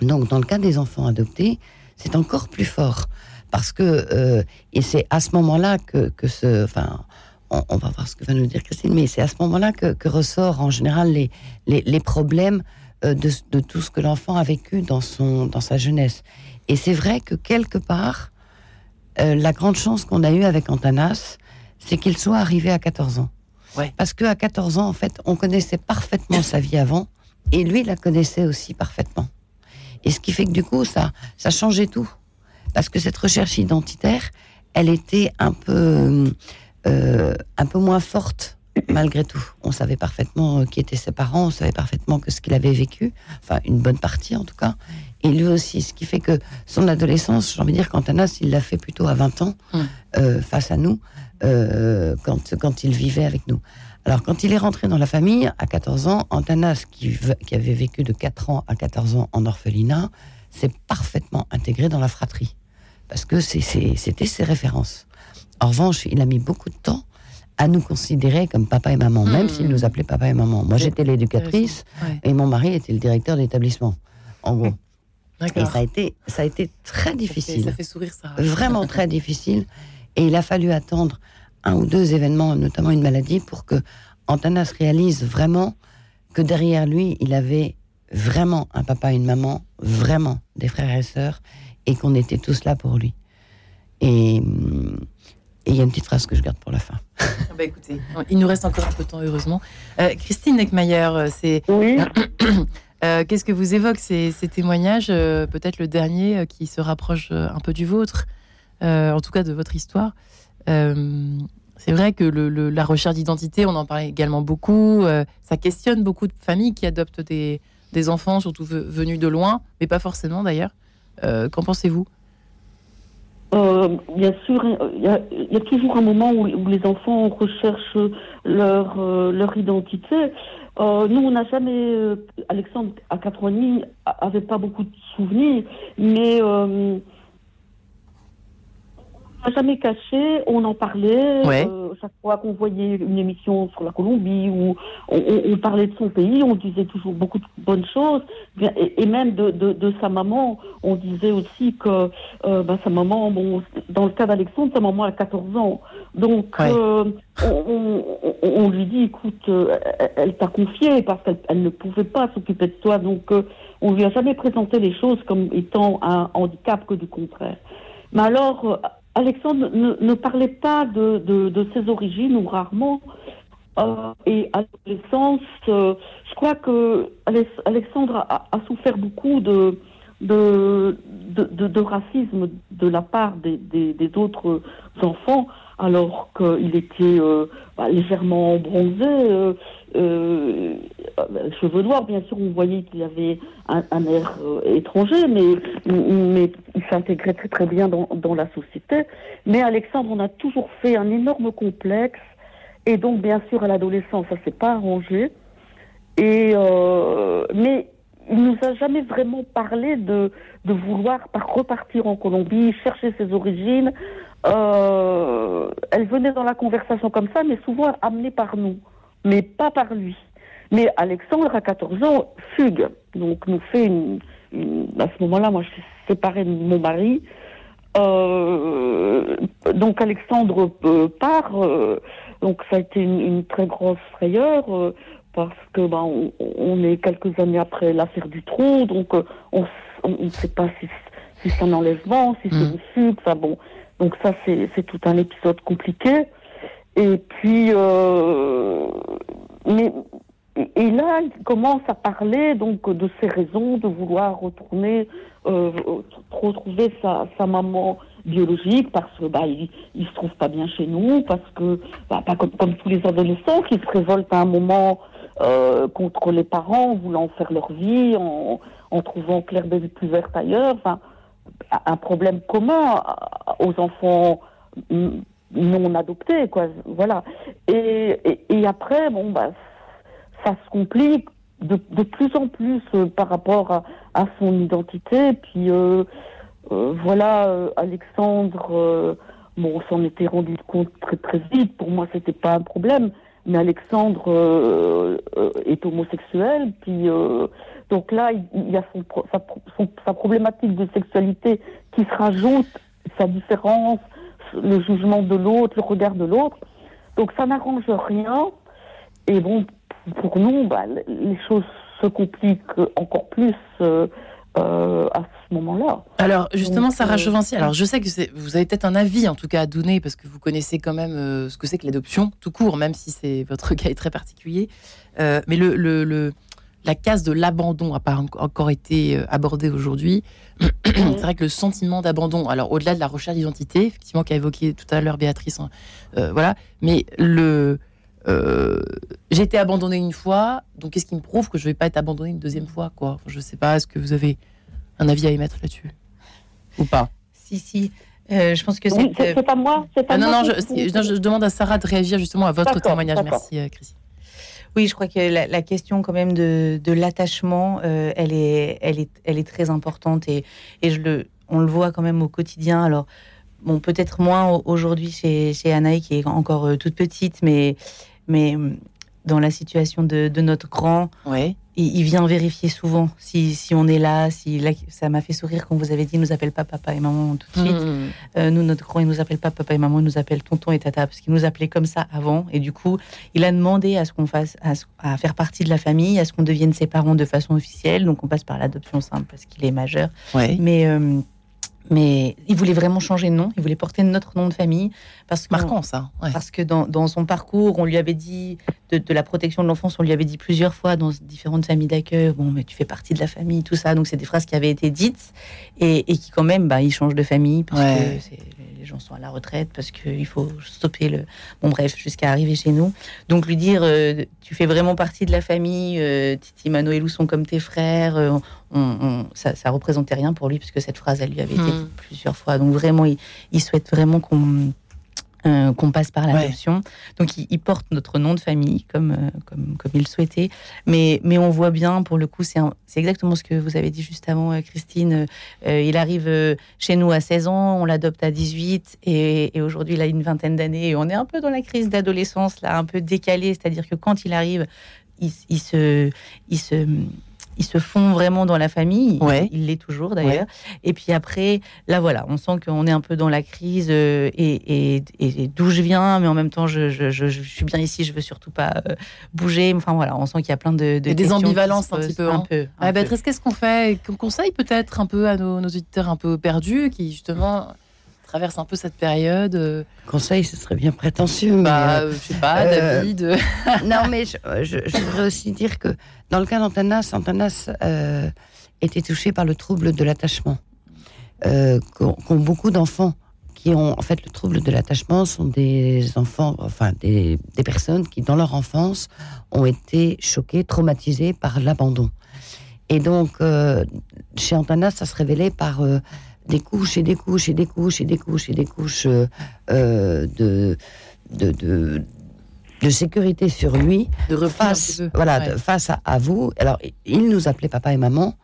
Donc dans le cas des enfants adoptés, c'est encore plus fort. Parce que, euh, et c'est à ce moment-là que, que ce... Enfin, on, on va voir ce que va nous dire Christine, mais c'est à ce moment-là que, que ressort en général les, les, les problèmes euh, de, de tout ce que l'enfant a vécu dans, son, dans sa jeunesse. Et c'est vrai que quelque part, euh, la grande chance qu'on a eue avec Antanas, c'est qu'il soit arrivé à 14 ans. Ouais. Parce qu'à 14 ans, en fait, on connaissait parfaitement sa vie avant, et lui la connaissait aussi parfaitement. Et ce qui fait que du coup, ça, ça changeait tout. Parce que cette recherche identitaire, elle était un peu, euh, un peu moins forte malgré tout. On savait parfaitement euh, qui étaient ses parents, on savait parfaitement que ce qu'il avait vécu, enfin une bonne partie en tout cas, et lui aussi. Ce qui fait que son adolescence, j'ai envie de dire qu'Antanas, il l'a fait plutôt à 20 ans, euh, face à nous, euh, quand, quand il vivait avec nous. Alors quand il est rentré dans la famille, à 14 ans, Antanas, qui, qui avait vécu de 4 ans à 14 ans en orphelinat, s'est parfaitement intégré dans la fratrie. Parce que c'était ses références. En revanche, il a mis beaucoup de temps à nous considérer comme papa et maman, même Hmm. s'il nous appelait papa et maman. Moi, j'étais l'éducatrice Ouais. et mon mari était le directeur d'établissement, en gros. Et ça a été, ça a été très Ça fait- difficile, Ça fait sourire, ça. vraiment très [LAUGHS] difficile. Et il a fallu attendre un ou deux événements, notamment une maladie, pour que Antanas réalise vraiment que derrière lui, il avait vraiment un papa et une maman, vraiment des frères et sœurs, et qu'on était tous là pour lui. Et il y a une petite phrase que je garde pour la fin. Ah bah écoutez, il nous reste encore un peu de temps, heureusement. Euh, Christine Neckmayer, euh, c'est Oui. [CLEARS THROAT] euh, qu'est-ce que vous évoquent ces, témoignages euh, Peut-être le dernier euh, qui se rapproche un peu du vôtre, en tout cas de votre histoire. C'est vrai que la recherche d'identité, on en parlait également beaucoup. ça questionne beaucoup de familles qui adoptent des, enfants, surtout ve- venus de loin, mais pas forcément d'ailleurs. Qu'en pensez-vous? Bien sûr, il y, a, il y a toujours un moment où, les enfants recherchent leur identité. Euh, nous, on n'a jamais. euh, Alexandre, à 4 ans et demi, a- avait pas beaucoup de souvenirs, mais euh, on n'a jamais caché, on en parlait. Ouais. euh, chaque fois qu'on voyait une émission sur la Colombie où on, on- on parlait de son pays, on disait toujours beaucoup de bonnes choses. Et, et même de, de, de sa maman, on disait aussi que euh, ben, sa maman, bon, dans le cas d'Alexandre, sa maman a 14 ans. Donc, euh, on, lui dit, écoute, elle, t'a confié parce qu'elle ne pouvait pas s'occuper de toi. Donc, on lui a jamais présenté les choses comme étant un handicap que du contraire. Mais alors, Alexandre ne, parlait pas de, ses origines ou rarement. et à l'adolescence, je crois que Alexandre a, souffert beaucoup de, racisme de la part des, autres enfants alors qu'il était euh, bah, légèrement bronzé, euh, euh, cheveux noirs, bien sûr, on voyait qu'il avait un, air étranger, mais il s'intégrait très très bien dans, la société. Mais Alexandre, on a toujours fait un énorme complexe, et donc bien sûr à l'adolescence, ça s'est pas arrangé. Et mais il nous a jamais vraiment parlé de, de vouloir repartir en Colombie, chercher ses origines, euh, elle venait dans la conversation comme ça, mais souvent amenée par nous, mais pas par lui. Mais Alexandre, à 14 ans, fugue. Donc, nous fait une. À ce moment-là, moi, je suis séparée de mon mari. Euh, donc, Alexandre euh, part. donc, ça a été une, très grosse frayeur parce que ben, on, est quelques années après l'affaire du trou, donc on ne sait pas si, si c'est un enlèvement, si c'est mmh. une fugue. Enfin bon, donc ça, c'est tout un épisode compliqué. Et puis, euh, mais et là, il commence à parler donc de ses raisons de vouloir retourner, euh, retrouver sa, sa maman biologique parce que bah il, il se trouve pas bien chez nous, parce que bah, pas comme, tous les adolescents qui se révoltent à un moment euh, contre les parents, voulant faire leur vie, en, en trouvant clair des plus vertes ailleurs. Enfin, un problème commun aux enfants non adoptés, quoi. Voilà. Et, et, après, bon, bah, ça se complique de, plus en plus euh, par rapport à, son identité. Puis euh, euh, voilà, Alexandre, bon, on s'en était rendu compte très très vite. Pour moi, c'était pas un problème. Mais Alexandre est homosexuel, puis donc là, il y a sa, problématique de sexualité qui se rajoute, sa différence, le jugement de l'autre, le regard de l'autre. Donc ça n'arrange rien. Et bon, pour nous, bah, les choses se compliquent encore plus euh, euh, à ce moment-là. Alors justement, Sarah euh, alors je sais que vous avez peut-être un avis en tout cas à donner parce que vous connaissez quand même ce que c'est que l'adoption tout court, même si c'est [LAUGHS] votre cas est très particulier. mais le, le la case de l'abandon n'a pas encore été abordée aujourd'hui. [CLEARS THROAT] c'est vrai que le sentiment d'abandon, alors au-delà de la recherche d'identité, effectivement, qu'a évoqué tout à l'heure Béatrice, hein, voilà, mais le. Euh, j'ai été abandonnée une fois, donc qu'est-ce qui me prouve que je ne vais pas être abandonnée une deuxième fois quoi? Je ne sais pas, est-ce que vous avez un avis à émettre là-dessus? Ou pas? Si, si. je pense que c'est. pas moi. Pas ah, non, non, je, demande à Sarah de réagir justement à votre témoignage. Merci, Chrissy. Oui, je crois que la, question quand même de, l'attachement, euh, elle, est, elle, est, elle est très importante et, et je le, on le voit quand même au quotidien. Alors, bon, peut-être moins aujourd'hui chez, chez Anaï qui est encore euh, toute petite, mais, mais dans la situation de, notre grand, ouais. il, vient vérifier souvent si, si on est là. Si ça m'a fait sourire quand vous avez dit, il nous appelle pas papa et maman tout de suite. Mmh. Euh, nous, notre grand, il nous appelle pas papa et maman, il nous appelle tonton et tata parce qu'il nous appelait comme ça avant. Et du coup, il a demandé à ce qu'on fasse, à, faire partie de la famille, à ce qu'on devienne ses parents de façon officielle. Donc, on passe par l'adoption simple parce qu'il est majeur. Ouais. Mais euh, mais il voulait vraiment changer de nom, il voulait porter notre nom de famille. Parce que, Marquant ça. Parce que dans, dans, son parcours, on lui avait dit, de, de la protection de l'enfance, on lui avait dit plusieurs fois dans différentes familles d'accueil, bon, mais tu fais partie de la famille, tout ça. Donc c'est des phrases qui avaient été dites et, et qui quand même, bah, il change de famille parce que les gens sont à la retraite, parce qu'il faut stopper le... Bon bref, jusqu'à arriver chez nous. Donc lui dire, euh, tu fais vraiment partie de la famille, euh, Titi, Mano et Lou sont comme tes frères, euh, ça, ça représentait rien pour lui, puisque cette phrase, elle lui avait été hmm. plusieurs fois. Donc vraiment, il, souhaite vraiment qu'on euh, qu'on passe par l'adoption. Donc, il, porte notre nom de famille comme, euh, comme, comme il le souhaitait. Mais, mais on voit bien, pour le coup, c'est exactement ce que vous avez dit juste avant, euh, Christine. il arrive chez nous à 16 ans, on l'adopte à 18, et, et aujourd'hui, il a une vingtaine d'années, et on est un peu dans la crise d'adolescence, là, un peu décalé. C'est-à-dire que quand il arrive, il, il se. Il se il se fond vraiment dans la famille. Il- Ouais. Il l'est toujours d'ailleurs. Et puis après, là voilà, on sent qu'on est un peu dans la crise euh, et, et- et d'où je viens, mais en même temps, je, je- je- je suis bien ici, je veux surtout pas euh, bouger. Enfin voilà, on sent qu'il y a plein de, de Et des ambivalences un petit peu, Un hein. peu. un Ah, peu. Béatrice, qu'est-ce qu'on fait Qu'on conseille peut-être un peu à nos, nos auditeurs un peu perdus qui justement traversent un peu cette période euh, Conseil, ce serait bien prétentieux. mais, bah, euh, Je sais pas, euh, David. euh, [LAUGHS] non, mais je, je- je voudrais aussi dire que dans le cas d'Antanas, Antanas euh, était touché par le trouble de l'attachement. Euh, qu'ont beaucoup d'enfants qui ont, en fait, le trouble de l'attachement sont des enfants, enfin, des, personnes qui, dans leur enfance, ont été choquées, traumatisées par l'abandon. Et donc, euh, chez Antanas, ça se révélait par des couches et des couches et des couches et des couches et des couches de, de, de sécurité sur lui de face, voilà, Ouais. de- face à, à vous. Alors, il nous appelait papa et maman,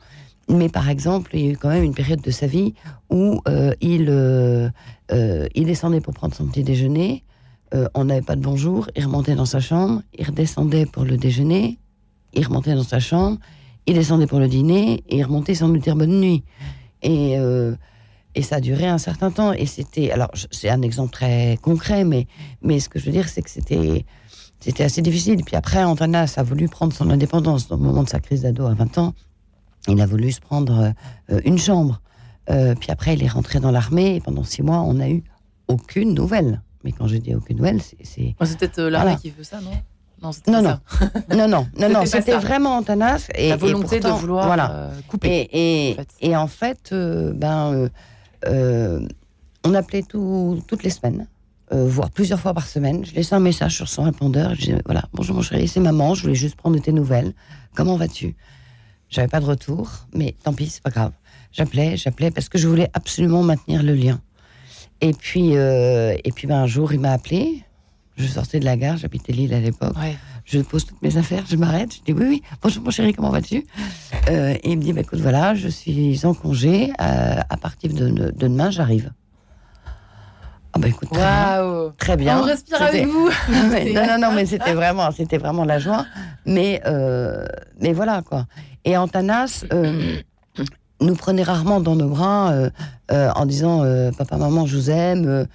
mais par exemple, il y a eu quand même une période de sa vie où euh, il, euh, euh, il descendait pour prendre son petit déjeuner. euh, on n'avait pas de bonjour. Il remontait dans sa chambre. Il redescendait pour le déjeuner. Il remontait dans sa chambre. Il descendait pour le dîner. Et il remontait sans nous dire bonne nuit. Et, euh, et ça a duré un certain temps. Et c'était. Alors, c'est un exemple très concret, mais, mais ce que je veux dire, c'est que c'était. C'était assez difficile. Puis après, Antanas a voulu prendre son indépendance. Au moment de sa crise d'ado à 20 ans, il a voulu se prendre euh, une chambre. Euh, puis après, il est rentré dans l'armée. Et pendant six mois, on n'a eu aucune nouvelle. Mais quand je dis aucune nouvelle, c'est- c'est. Oh, c'est peut-être l'armée Voilà. qui veut ça, non? Non, Non, non. [LAUGHS] Non, non, non, C'était non. C'était vraiment Antanas. Et, La et volonté pourtant, de vouloir Voilà. euh, couper. Et, et, en fait. et en fait, ben, on appelait tout- toutes les semaines, euh, voire plusieurs fois par semaine. Je laissais un message sur son répondeur. Je disais, voilà, bonjour mon chéri, c'est maman, je voulais juste prendre de tes nouvelles. Comment vas-tu? J'avais pas de retour, mais tant pis, c'est pas grave. J'appelais, j'appelais parce que je voulais absolument maintenir le lien. Et puis, euh, et puis ben, un jour, il m'a appelé. Je sortais de la gare, j'habitais Lille à l'époque. Ouais. Je pose toutes mes affaires, je m'arrête, je dis oui, oui, bonjour mon chéri, comment vas-tu? Euh, Et il me dit, bah, écoute, voilà, je suis en congé, euh, à partir de, de demain, j'arrive. Ah bah écoute, très bien. Waouh Très bien. On respire avec vous. [LAUGHS] Non, non, non, mais c'était [LAUGHS] vraiment, c'était vraiment la joie. Mais, euh, mais voilà, quoi. Et Antanas euh, nous prenait rarement dans nos bras euh, en disant Papa, maman, je vous aime.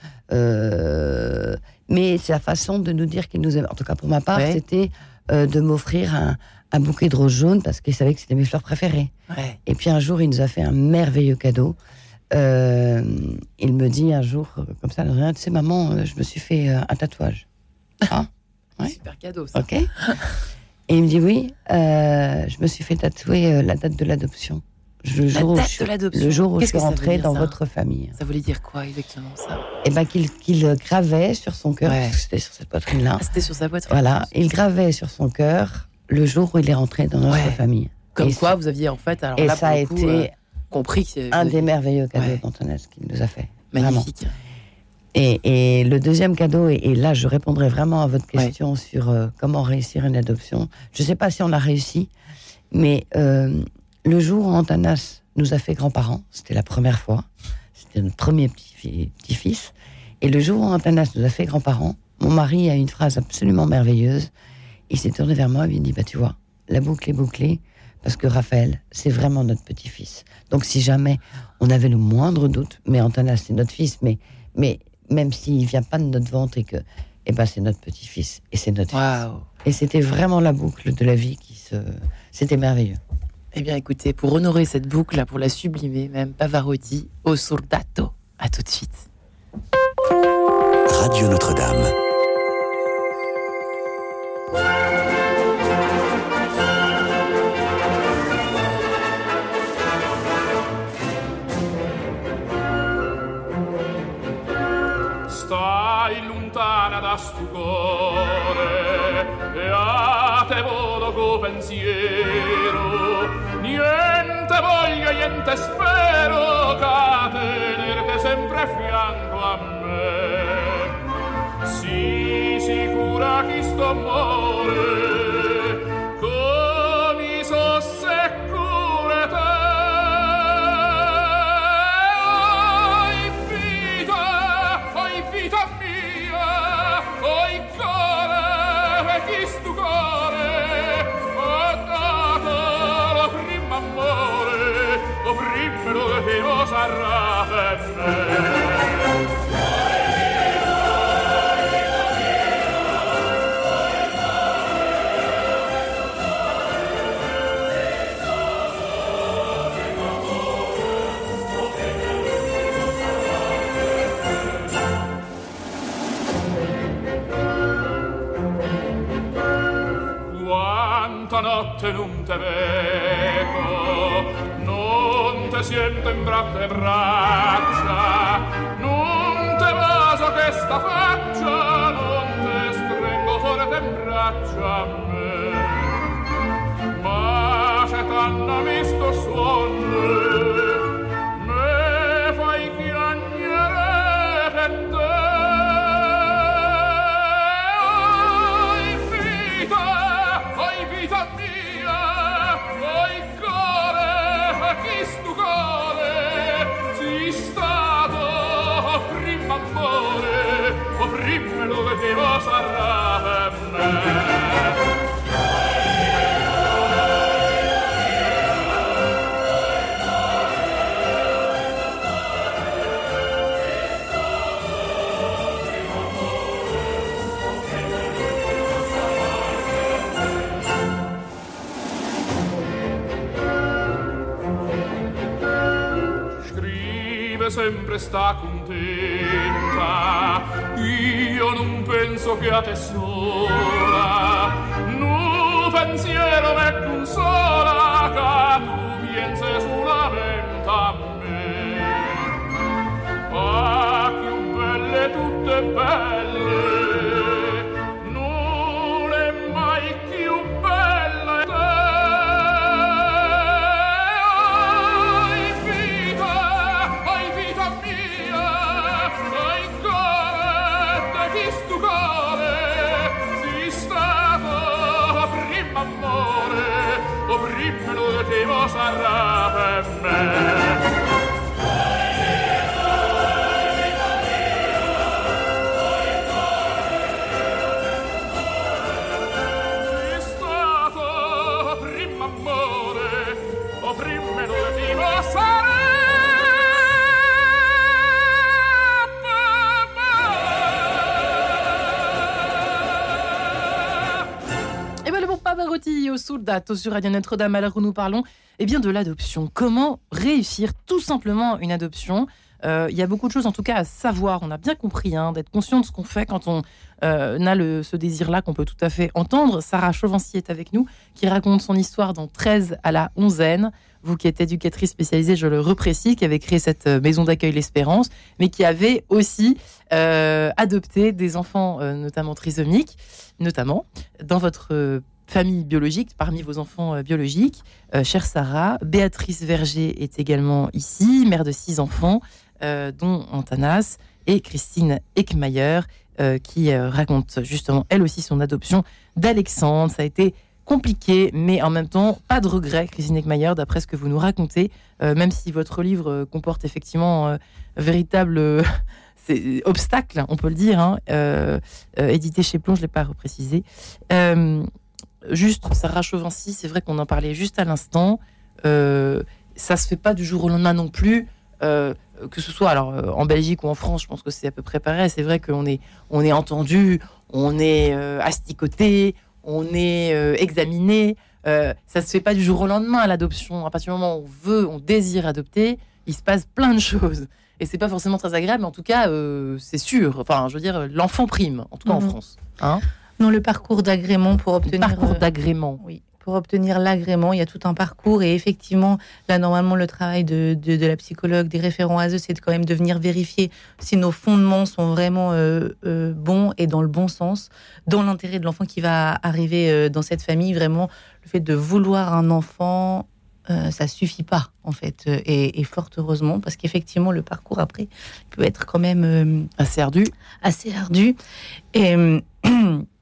mais c'est la façon de nous dire qu'il nous aime. En tout cas, pour ma part, Ouais. c'était de m'offrir un, un bouquet de roses jaunes parce qu'il savait que c'était mes fleurs préférées. Ouais. Et puis un jour, il nous a fait un merveilleux cadeau. Euh, il me dit un jour, euh, comme ça, rien, tu sais, maman, euh, je me suis fait un tatouage. [LAUGHS] Ah, Ouais. Super cadeau, ça. ok. Et il me dit oui, euh, je me suis fait tatouer la date de l'adoption. Le La jour date je suis- de l'adoption. Le jour où je Qu'est-ce suis que ça veut rentrée dans votre famille. Ça voulait dire quoi exactement ça? Et ben qu'il qu'il gravait sur son cœur, Ouais. c'était sur cette poitrine-là. Ah, C'était sur sa poitrine. Voilà, il gravait sur son cœur le jour où il est rentré dans notre Ouais. famille. Comme Et quoi, ça- vous aviez en fait, alors Et là, ça a coup, été euh, compris un des merveilleux cadeaux Ouais. d'Antonès qu'il nous a fait. Vraiment. magnifiques. Et, et le deuxième cadeau, et, et là je répondrai vraiment à votre question sur euh, comment réussir une adoption. Je ne sais pas si on a réussi, mais euh, le jour où Antanas nous a fait grands-parents, c'était la première fois, c'était notre premier petit- petit-fils, et le jour où Antanas nous a fait grands-parents, mon mari a une phrase absolument merveilleuse. Il s'est tourné vers moi et il dit, bah, tu vois, la boucle est bouclée, parce que Raphaël, c'est vraiment notre petit-fils. Donc si jamais on avait le moindre doute, mais Antanas, c'est notre fils, mais, mais même s'il vient pas de notre ventre et que, eh ben, c'est notre petit-fils et c'est notre fils. Et c'était vraiment la boucle de la vie qui se, c'était merveilleux. Eh bien, écoutez, pour honorer cette boucle, pour la sublimer, même Pavarotti, au soldato. À tout de suite. Radio Notre-Dame. Cuore e a te volo pensiero. Niente voglio, niente spero ca tenerti sempre a fianco a me. Si sicura chi sto amore te vedo non te siento in braccia braccia non te vaso che sta faccia non te stringo forte in braccia a me. Ma c'è tanto misto sta contenta. Io non penso che a te sola Pavarotti au Soldato sur Radio Notre-Dame l'heure où nous parlons eh bien de l'adoption. Comment réussir tout simplement une adoption? Il y a beaucoup de choses en tout cas à savoir. On a bien compris hein, d'être conscient de ce qu'on fait quand on euh, a ce désir-là qu'on peut tout à fait entendre. Sarah Chauvency est avec nous qui raconte son histoire dans 13 à la onzaine. Vous qui êtes éducatrice spécialisée, je le reprécise, qui avait créé cette euh, maison d'accueil L'Espérance, mais qui avait aussi euh, adopté des enfants, euh, notamment trisomiques, notamment dans votre euh, famille biologique, parmi vos enfants euh, biologiques. Euh, chère Sarah, Béatrice Verger est également ici, mère de six enfants, euh, dont Antanas, et Christine Eckmayer, euh, qui euh, raconte justement elle aussi son adoption d'Alexandre. Ça a été compliqué, mais en même temps, pas de regret, Christine Eckmayer, d'après ce que vous nous racontez, euh, même si votre livre euh, comporte effectivement euh, véritable euh, [LAUGHS] obstacle, on peut le dire, hein, euh, euh, édité chez Plon, je ne l'ai pas reprécisé. Euh, juste, Sarah Chauvency, c'est vrai qu'on en parlait juste à l'instant. Euh, ça se fait pas du jour au lendemain non plus. Euh, que ce soit alors euh, en Belgique ou en France, je pense que c'est à peu près pareil. C'est vrai qu'on est, on est entendu, on est euh, asticoté, on est euh, examiné. Euh, ça se fait pas du jour au lendemain à l'adoption. À partir du moment où on veut, on désire adopter, il se passe plein de choses. Et c'est pas forcément très agréable, mais en tout cas, c'est sûr. Enfin, je veux dire, l'enfant prime, en tout cas en Mhm. France. Hein Non, le parcours d'agrément pour obtenir. parcours euh, d'agrément. Oui. Pour obtenir l'agrément, il y a tout un parcours et effectivement, là, normalement, le travail de, de, de la psychologue, des référents ASE, c'est de quand même de venir vérifier si nos fondements sont vraiment euh, euh, bons et dans le bon sens, dans l'intérêt de l'enfant qui va arriver euh, dans cette famille. Vraiment, le fait de vouloir un enfant, euh, ça suffit pas, en fait. Et, et fort heureusement, parce qu'effectivement, le parcours après peut être quand même euh, assez ardu. Assez ardu. Et [CLEARS THROAT]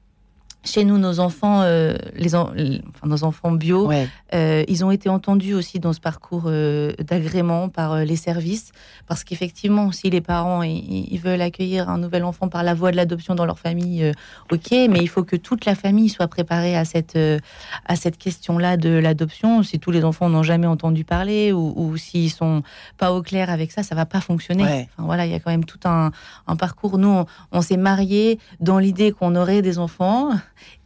chez nous, nos enfants, euh, les, en- enfin, nos enfants bio, euh, ils ont été entendus aussi dans ce parcours euh, d'agrément par euh, les services, parce qu'effectivement, si les parents ils, veulent accueillir un nouvel enfant par la voie de l'adoption dans leur famille, euh, ok, mais il faut que toute la famille soit préparée à cette euh, à cette question-là de l'adoption. Si tous les enfants n'ont jamais entendu parler ou, ou s'ils sont pas au clair avec ça, ça va pas fonctionner. Ouais. Enfin, voilà, il y a quand même tout un, un parcours. Nous, on, on s'est mariés dans l'idée qu'on aurait des enfants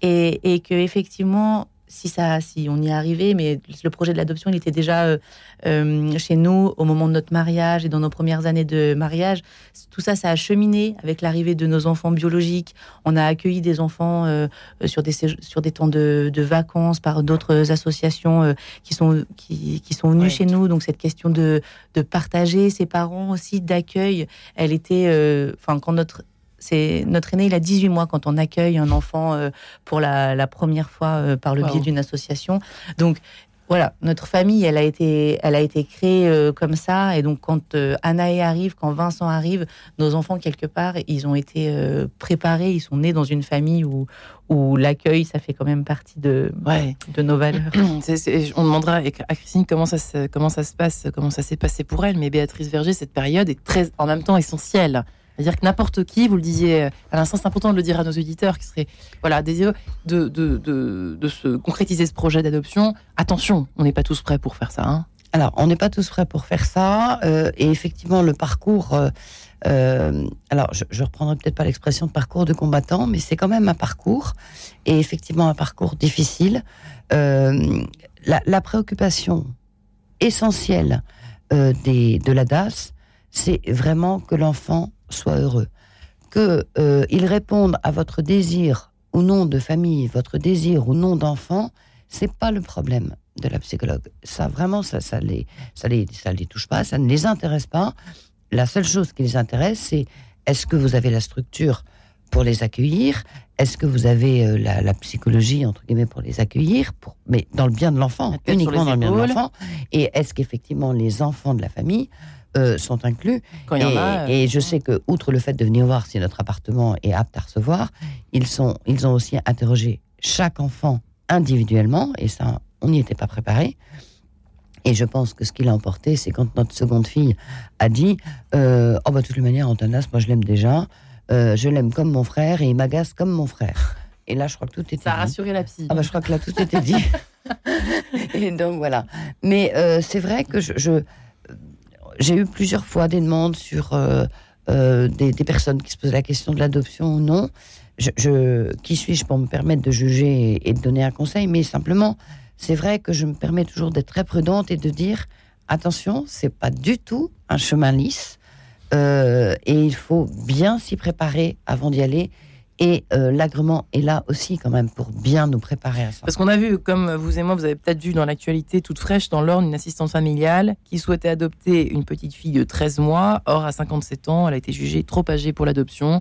et, et que effectivement si ça, si on y est arrivé, mais le projet de l'adoption, il était déjà euh, euh, chez nous au moment de notre mariage et dans nos premières années de mariage. Tout ça, ça a cheminé avec l'arrivée de nos enfants biologiques. On a accueilli des enfants euh, sur des sur des temps de, vacances par d'autres associations qui sont qui, qui sont venues chez nous. Donc cette question de de partager ses parents aussi, d'accueil, elle était, enfin quand notre c'est notre aîné, il a 18 mois quand on accueille un enfant euh, pour la, première fois euh, par le biais d'une association. Donc voilà, notre famille, elle a été, elle a été créée euh, comme ça. Et donc quand Anaé arrive, quand Vincent arrive, nos enfants quelque part, ils ont été préparés, ils sont nés dans une famille où, où l'accueil, ça fait quand même partie de, de nos valeurs. [CLEARS THROAT] on demandera à Christine comment ça, se, comment ça se passe, comment ça s'est passé pour elle. Mais Béatrice Verger, cette période est très, en même temps essentielle. C'est-à-dire que n'importe qui, vous le disiez euh, à l'instant, c'est important de le dire à nos auditeurs qui seraient voilà, désireux de, se concrétiser ce projet d'adoption. Attention, on n'est pas tous prêts pour faire ça. Hein. alors, on n'est pas tous prêts pour faire ça. Euh, et effectivement, le parcours. Euh, alors, je, je reprendrai peut-être pas l'expression de parcours de combattant, mais c'est quand même un parcours. Et effectivement, un parcours difficile. la, préoccupation essentielle de la DAS, c'est vraiment que l'enfant soit heureux, qu'il euh, réponde à votre désir ou non de famille, votre désir ou non d'enfant, c'est pas le problème de la psychologue. Ça vraiment, ça, ça les, ça les, ça les touche pas, ça ne les intéresse pas. La seule chose qui les intéresse, c'est est-ce que vous avez la structure pour les accueillir? Est-ce que vous avez euh, la, psychologie entre guillemets pour les accueillir? Pour, Mais dans le bien de l'enfant, uniquement dans le bien de l'enfant. Et est-ce qu'effectivement les enfants de la famille euh, sont inclus. et, je euh, sais que, outre le fait de venir voir si notre appartement est apte à recevoir, ils, sont, ils ont aussi interrogé chaque enfant individuellement, et ça, on n'y était pas préparé. Et je pense que ce qu'il a emporté, c'est quand notre seconde fille a dit euh, Oh, bah, de toutes les manières, Antanas, moi, je l'aime déjà. je l'aime comme mon frère et il m'agace comme mon frère. Et là, je crois que tout était Ça a rassuré la psy. Ah, bah, je crois que là, tout était dit. [LAUGHS] et donc, voilà. Mais c'est vrai que je j'ai eu plusieurs fois des demandes sur euh, euh, des, personnes qui se posent la question de l'adoption ou non. Qui suis-je pour me permettre de juger et, de donner un conseil? Mais simplement, c'est vrai que je me permets toujours d'être très prudente et de dire attention, c'est pas du tout un chemin lisse euh, et il faut bien s'y préparer avant d'y aller. Et euh, l'agrément est là aussi quand même pour bien nous préparer à ça. Parce qu'on a vu, comme vous et moi, vous avez peut-être vu dans l'actualité toute fraîche dans l'Orne, une assistante familiale qui souhaitait adopter une petite fille de 13 mois. Or, à 57 ans, elle a été jugée trop âgée pour l'adoption.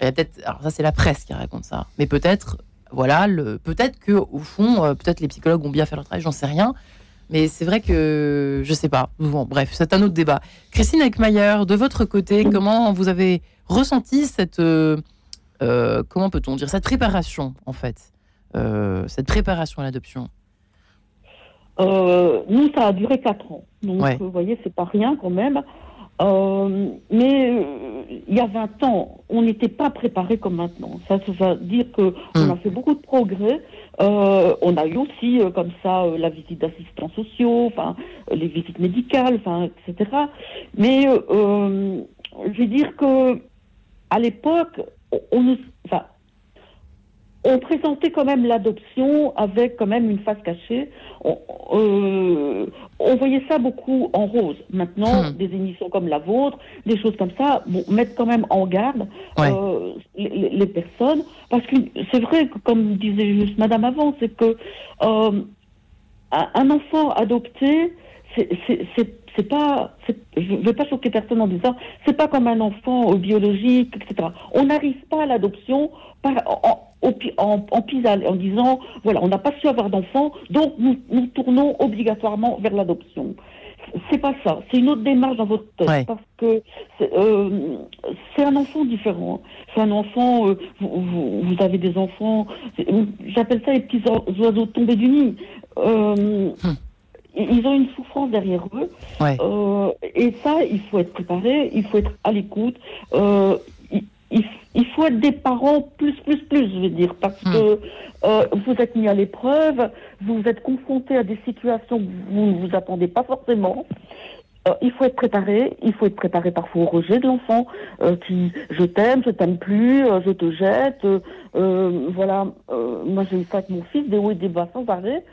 peut-être, alors ça c'est la presse qui raconte ça, mais peut-être, voilà, peut-être que au fond, euh, peut-être les psychologues ont bien fait leur travail, j'en sais rien. Mais c'est vrai que je sais pas. Bref, c'est un autre débat. Christine Eckmayer, de votre côté, comment vous avez ressenti cette euh, euh, comment peut-on dire, cette préparation, en fait, euh, cette préparation à l'adoption? Euh, Nous, ça a duré 4 ans. Donc, vous voyez, c'est pas rien quand même. mais il y a 20 ans, on n'était pas préparé comme maintenant. Ça, veut dire qu'on on a hmm. fait beaucoup de progrès. on a eu aussi, comme ça, la visite d'assistants sociaux, enfin, les visites médicales, enfin, etc. Mais je veux dire que à l'époque, on, enfin, on présentait quand même l'adoption avec quand même une face cachée. On, euh, voyait ça beaucoup en rose. Maintenant, hmm. des émissions comme la vôtre, des choses comme ça, bon, mettent quand même en garde euh, les, personnes. Parce que c'est vrai que, comme disait juste Madame avant, c'est que euh, un enfant adopté, c'est c'est pas, je ne vais pas choquer personne en disant, c'est pas comme un enfant biologique, etc. On n'arrive pas à l'adoption en, en, en, en, disant, voilà, on n'a pas su avoir d'enfant, donc nous, nous tournons obligatoirement vers l'adoption. C'est pas ça, c'est une autre démarche dans votre tête, parce que euh, c'est un enfant différent. C'est un enfant, euh, vous, vous, avez des enfants, j'appelle ça les petits oiseaux tombés du nid. Euh, hum ils ont une souffrance derrière eux. Euh, et ça, il faut être préparé, il faut être à l'écoute. Euh, il, faut être des parents plus, plus, plus, je veux dire, parce hmm. que euh, vous êtes mis à l'épreuve, vous êtes confronté à des situations que vous ne vous attendez pas forcément. euh, il faut être préparé, il faut être préparé parfois au rejet de l'enfant, euh, qui je t'aime, je t'aime plus, euh, je te jette. euh, voilà, euh, moi j'ai eu ça avec mon fils, des hauts et des bas sans arrêt.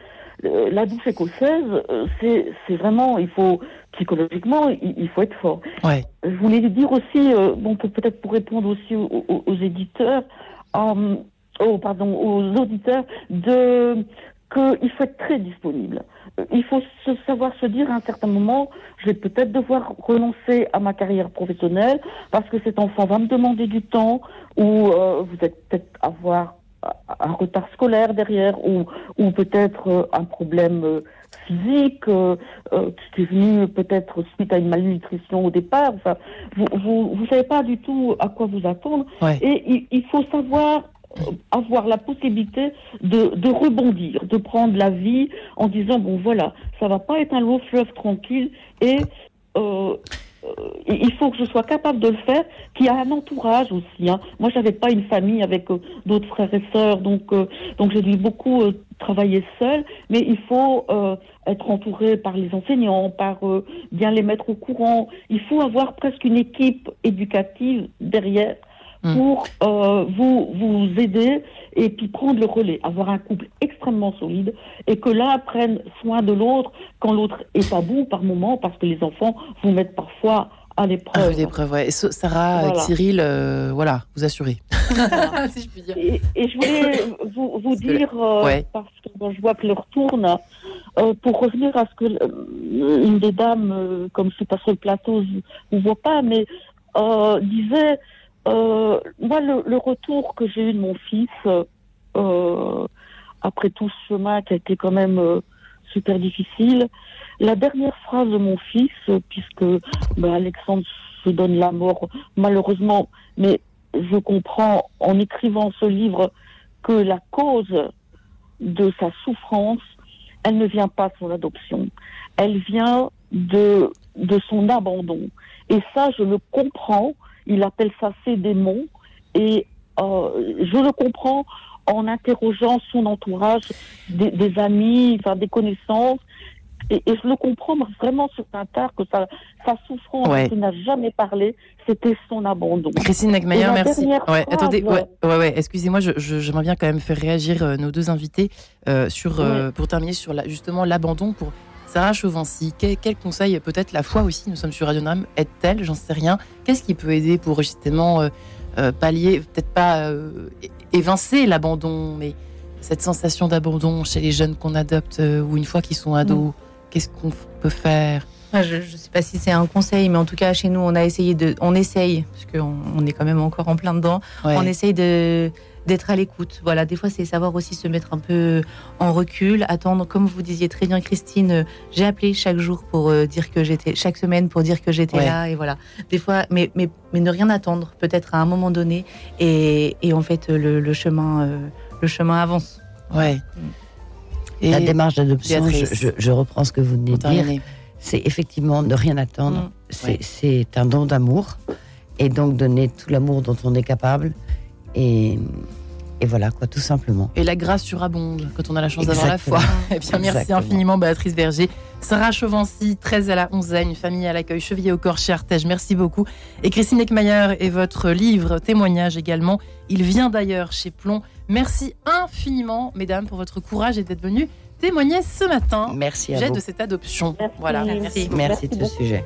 Euh, La douce écossaise, euh, c'est vraiment, il faut psychologiquement, il, il faut être fort. Ouais. Je voulais dire aussi, euh, bon, peut- peut-être pour répondre aussi aux, aux- aux éditeurs, euh, oh, pardon, aux auditeurs, de qu'il faut être très disponible. Il faut se savoir se dire à un certain moment, je vais peut-être devoir renoncer à ma carrière professionnelle parce que cet enfant va me demander du temps ou euh, vous êtes peut-être avoir un retard scolaire derrière ou, ou peut-être euh, un problème euh, physique euh, euh, qui est venu peut-être suite à une malnutrition au départ. Enfin, vous vous vous savez pas du tout à quoi vous attendre Ouais. et il, il faut savoir euh, avoir la possibilité de, de rebondir, de prendre la vie en disant bon voilà, ça va pas être un long fleuve tranquille et euh, il faut que je sois capable de le faire, qu'il y a un entourage aussi. Hein. Moi, j'avais pas une famille avec euh, d'autres frères et sœurs, donc euh, donc j'ai dû beaucoup euh, travailler seule. Mais il faut euh, être entouré par les enseignants, par euh, bien les mettre au courant. Il faut avoir presque une équipe éducative derrière pour euh, vous vous aider et puis prendre le relais, avoir un couple extrêmement solide et que l'un prenne soin de l'autre quand l'autre est à bout par moment parce que les enfants vous mettent parfois à Ah, l'épreuve. preuves, ouais. Sarah, Voilà. Cyril, euh, voilà, vous assurez. [LAUGHS] si je puis dire. Et, et je voulais vous, vous dire, euh, Ouais. parce que bon, je vois que l'heure tourne, euh, pour revenir à ce que euh, une des dames, euh, comme je suis pas sur le plateau, je ne vois pas, mais euh, disait, euh, moi, le, retour que j'ai eu de mon fils, euh, après tout ce chemin qui a été quand même euh, super difficile, la dernière phrase de mon fils, puisque ben, Alexandre se donne la mort, malheureusement, mais je comprends en écrivant ce livre que la cause de sa souffrance, elle ne vient pas de son adoption, elle vient de, de son abandon. Et ça, je le comprends, il appelle ça ses démons, et euh, je le comprends en interrogeant son entourage, des, des amis, enfin des connaissances, et, et je le comprends vraiment sur un tard que sa, sa souffrance, Ouais. il n'a jamais parlé, c'était son abandon. Christine la merci. Ouais, phrase, attendez, ouais, ouais, ouais, excusez-moi, je- je- j'aimerais bien quand même faire réagir euh, nos deux invités euh, sur, euh, pour terminer sur la, justement l'abandon pour Sarah Chauvency. Quel, quel conseil, peut-être la foi aussi, nous sommes sur Radio Nam, aide-t-elle J'en sais rien. Qu'est-ce qui peut aider pour justement euh, euh, pallier, peut-être pas euh, évincer l'abandon, mais cette sensation d'abandon chez les jeunes qu'on adopte euh, ou une fois qu'ils sont ados Qu'est-ce qu'on peut faire? Moi, je ne sais pas si c'est un conseil, mais en tout cas, chez nous, on a essayé de. On essaye, parce qu'on on est quand même encore en plein dedans. Ouais. On essaye de d'être à l'écoute. Voilà, des fois, c'est savoir aussi se mettre un peu en recul, attendre. Comme vous disiez très bien, Christine, euh, j'ai appelé chaque jour pour euh, dire que j'étais, chaque semaine pour dire que j'étais Ouais. là, et voilà. Des fois, mais, mais, mais ne rien attendre, peut-être à un moment donné, et, et en fait, le, le chemin, euh, le chemin avance. Ouais. la démarche d'adoption, je, Béatrice. je- je reprends ce que vous venez de dire, c'est effectivement ne rien attendre. Mm. C'est Ouais. c'est un don d'amour et donc donner tout l'amour dont on est capable. Et, et voilà, quoi, tout simplement. Et la grâce surabonde quand on a la chance d'avoir la foi. Exactement. [LAUGHS] Eh bien, merci Exactement. infiniment, Béatrice Berger. Sarah Chauvency, 13 à la 11 une famille à l'accueil, chevillé au corps chez Artege. Merci beaucoup. Et Christine Eckmayer et votre livre témoignage également. Il vient d'ailleurs chez Plomb. Merci infiniment, mesdames, pour votre courage et d'être venues témoigner ce matin Merci à sujet vous. de cette adoption. Merci. Voilà, Merci. merci. Merci de ce sujet.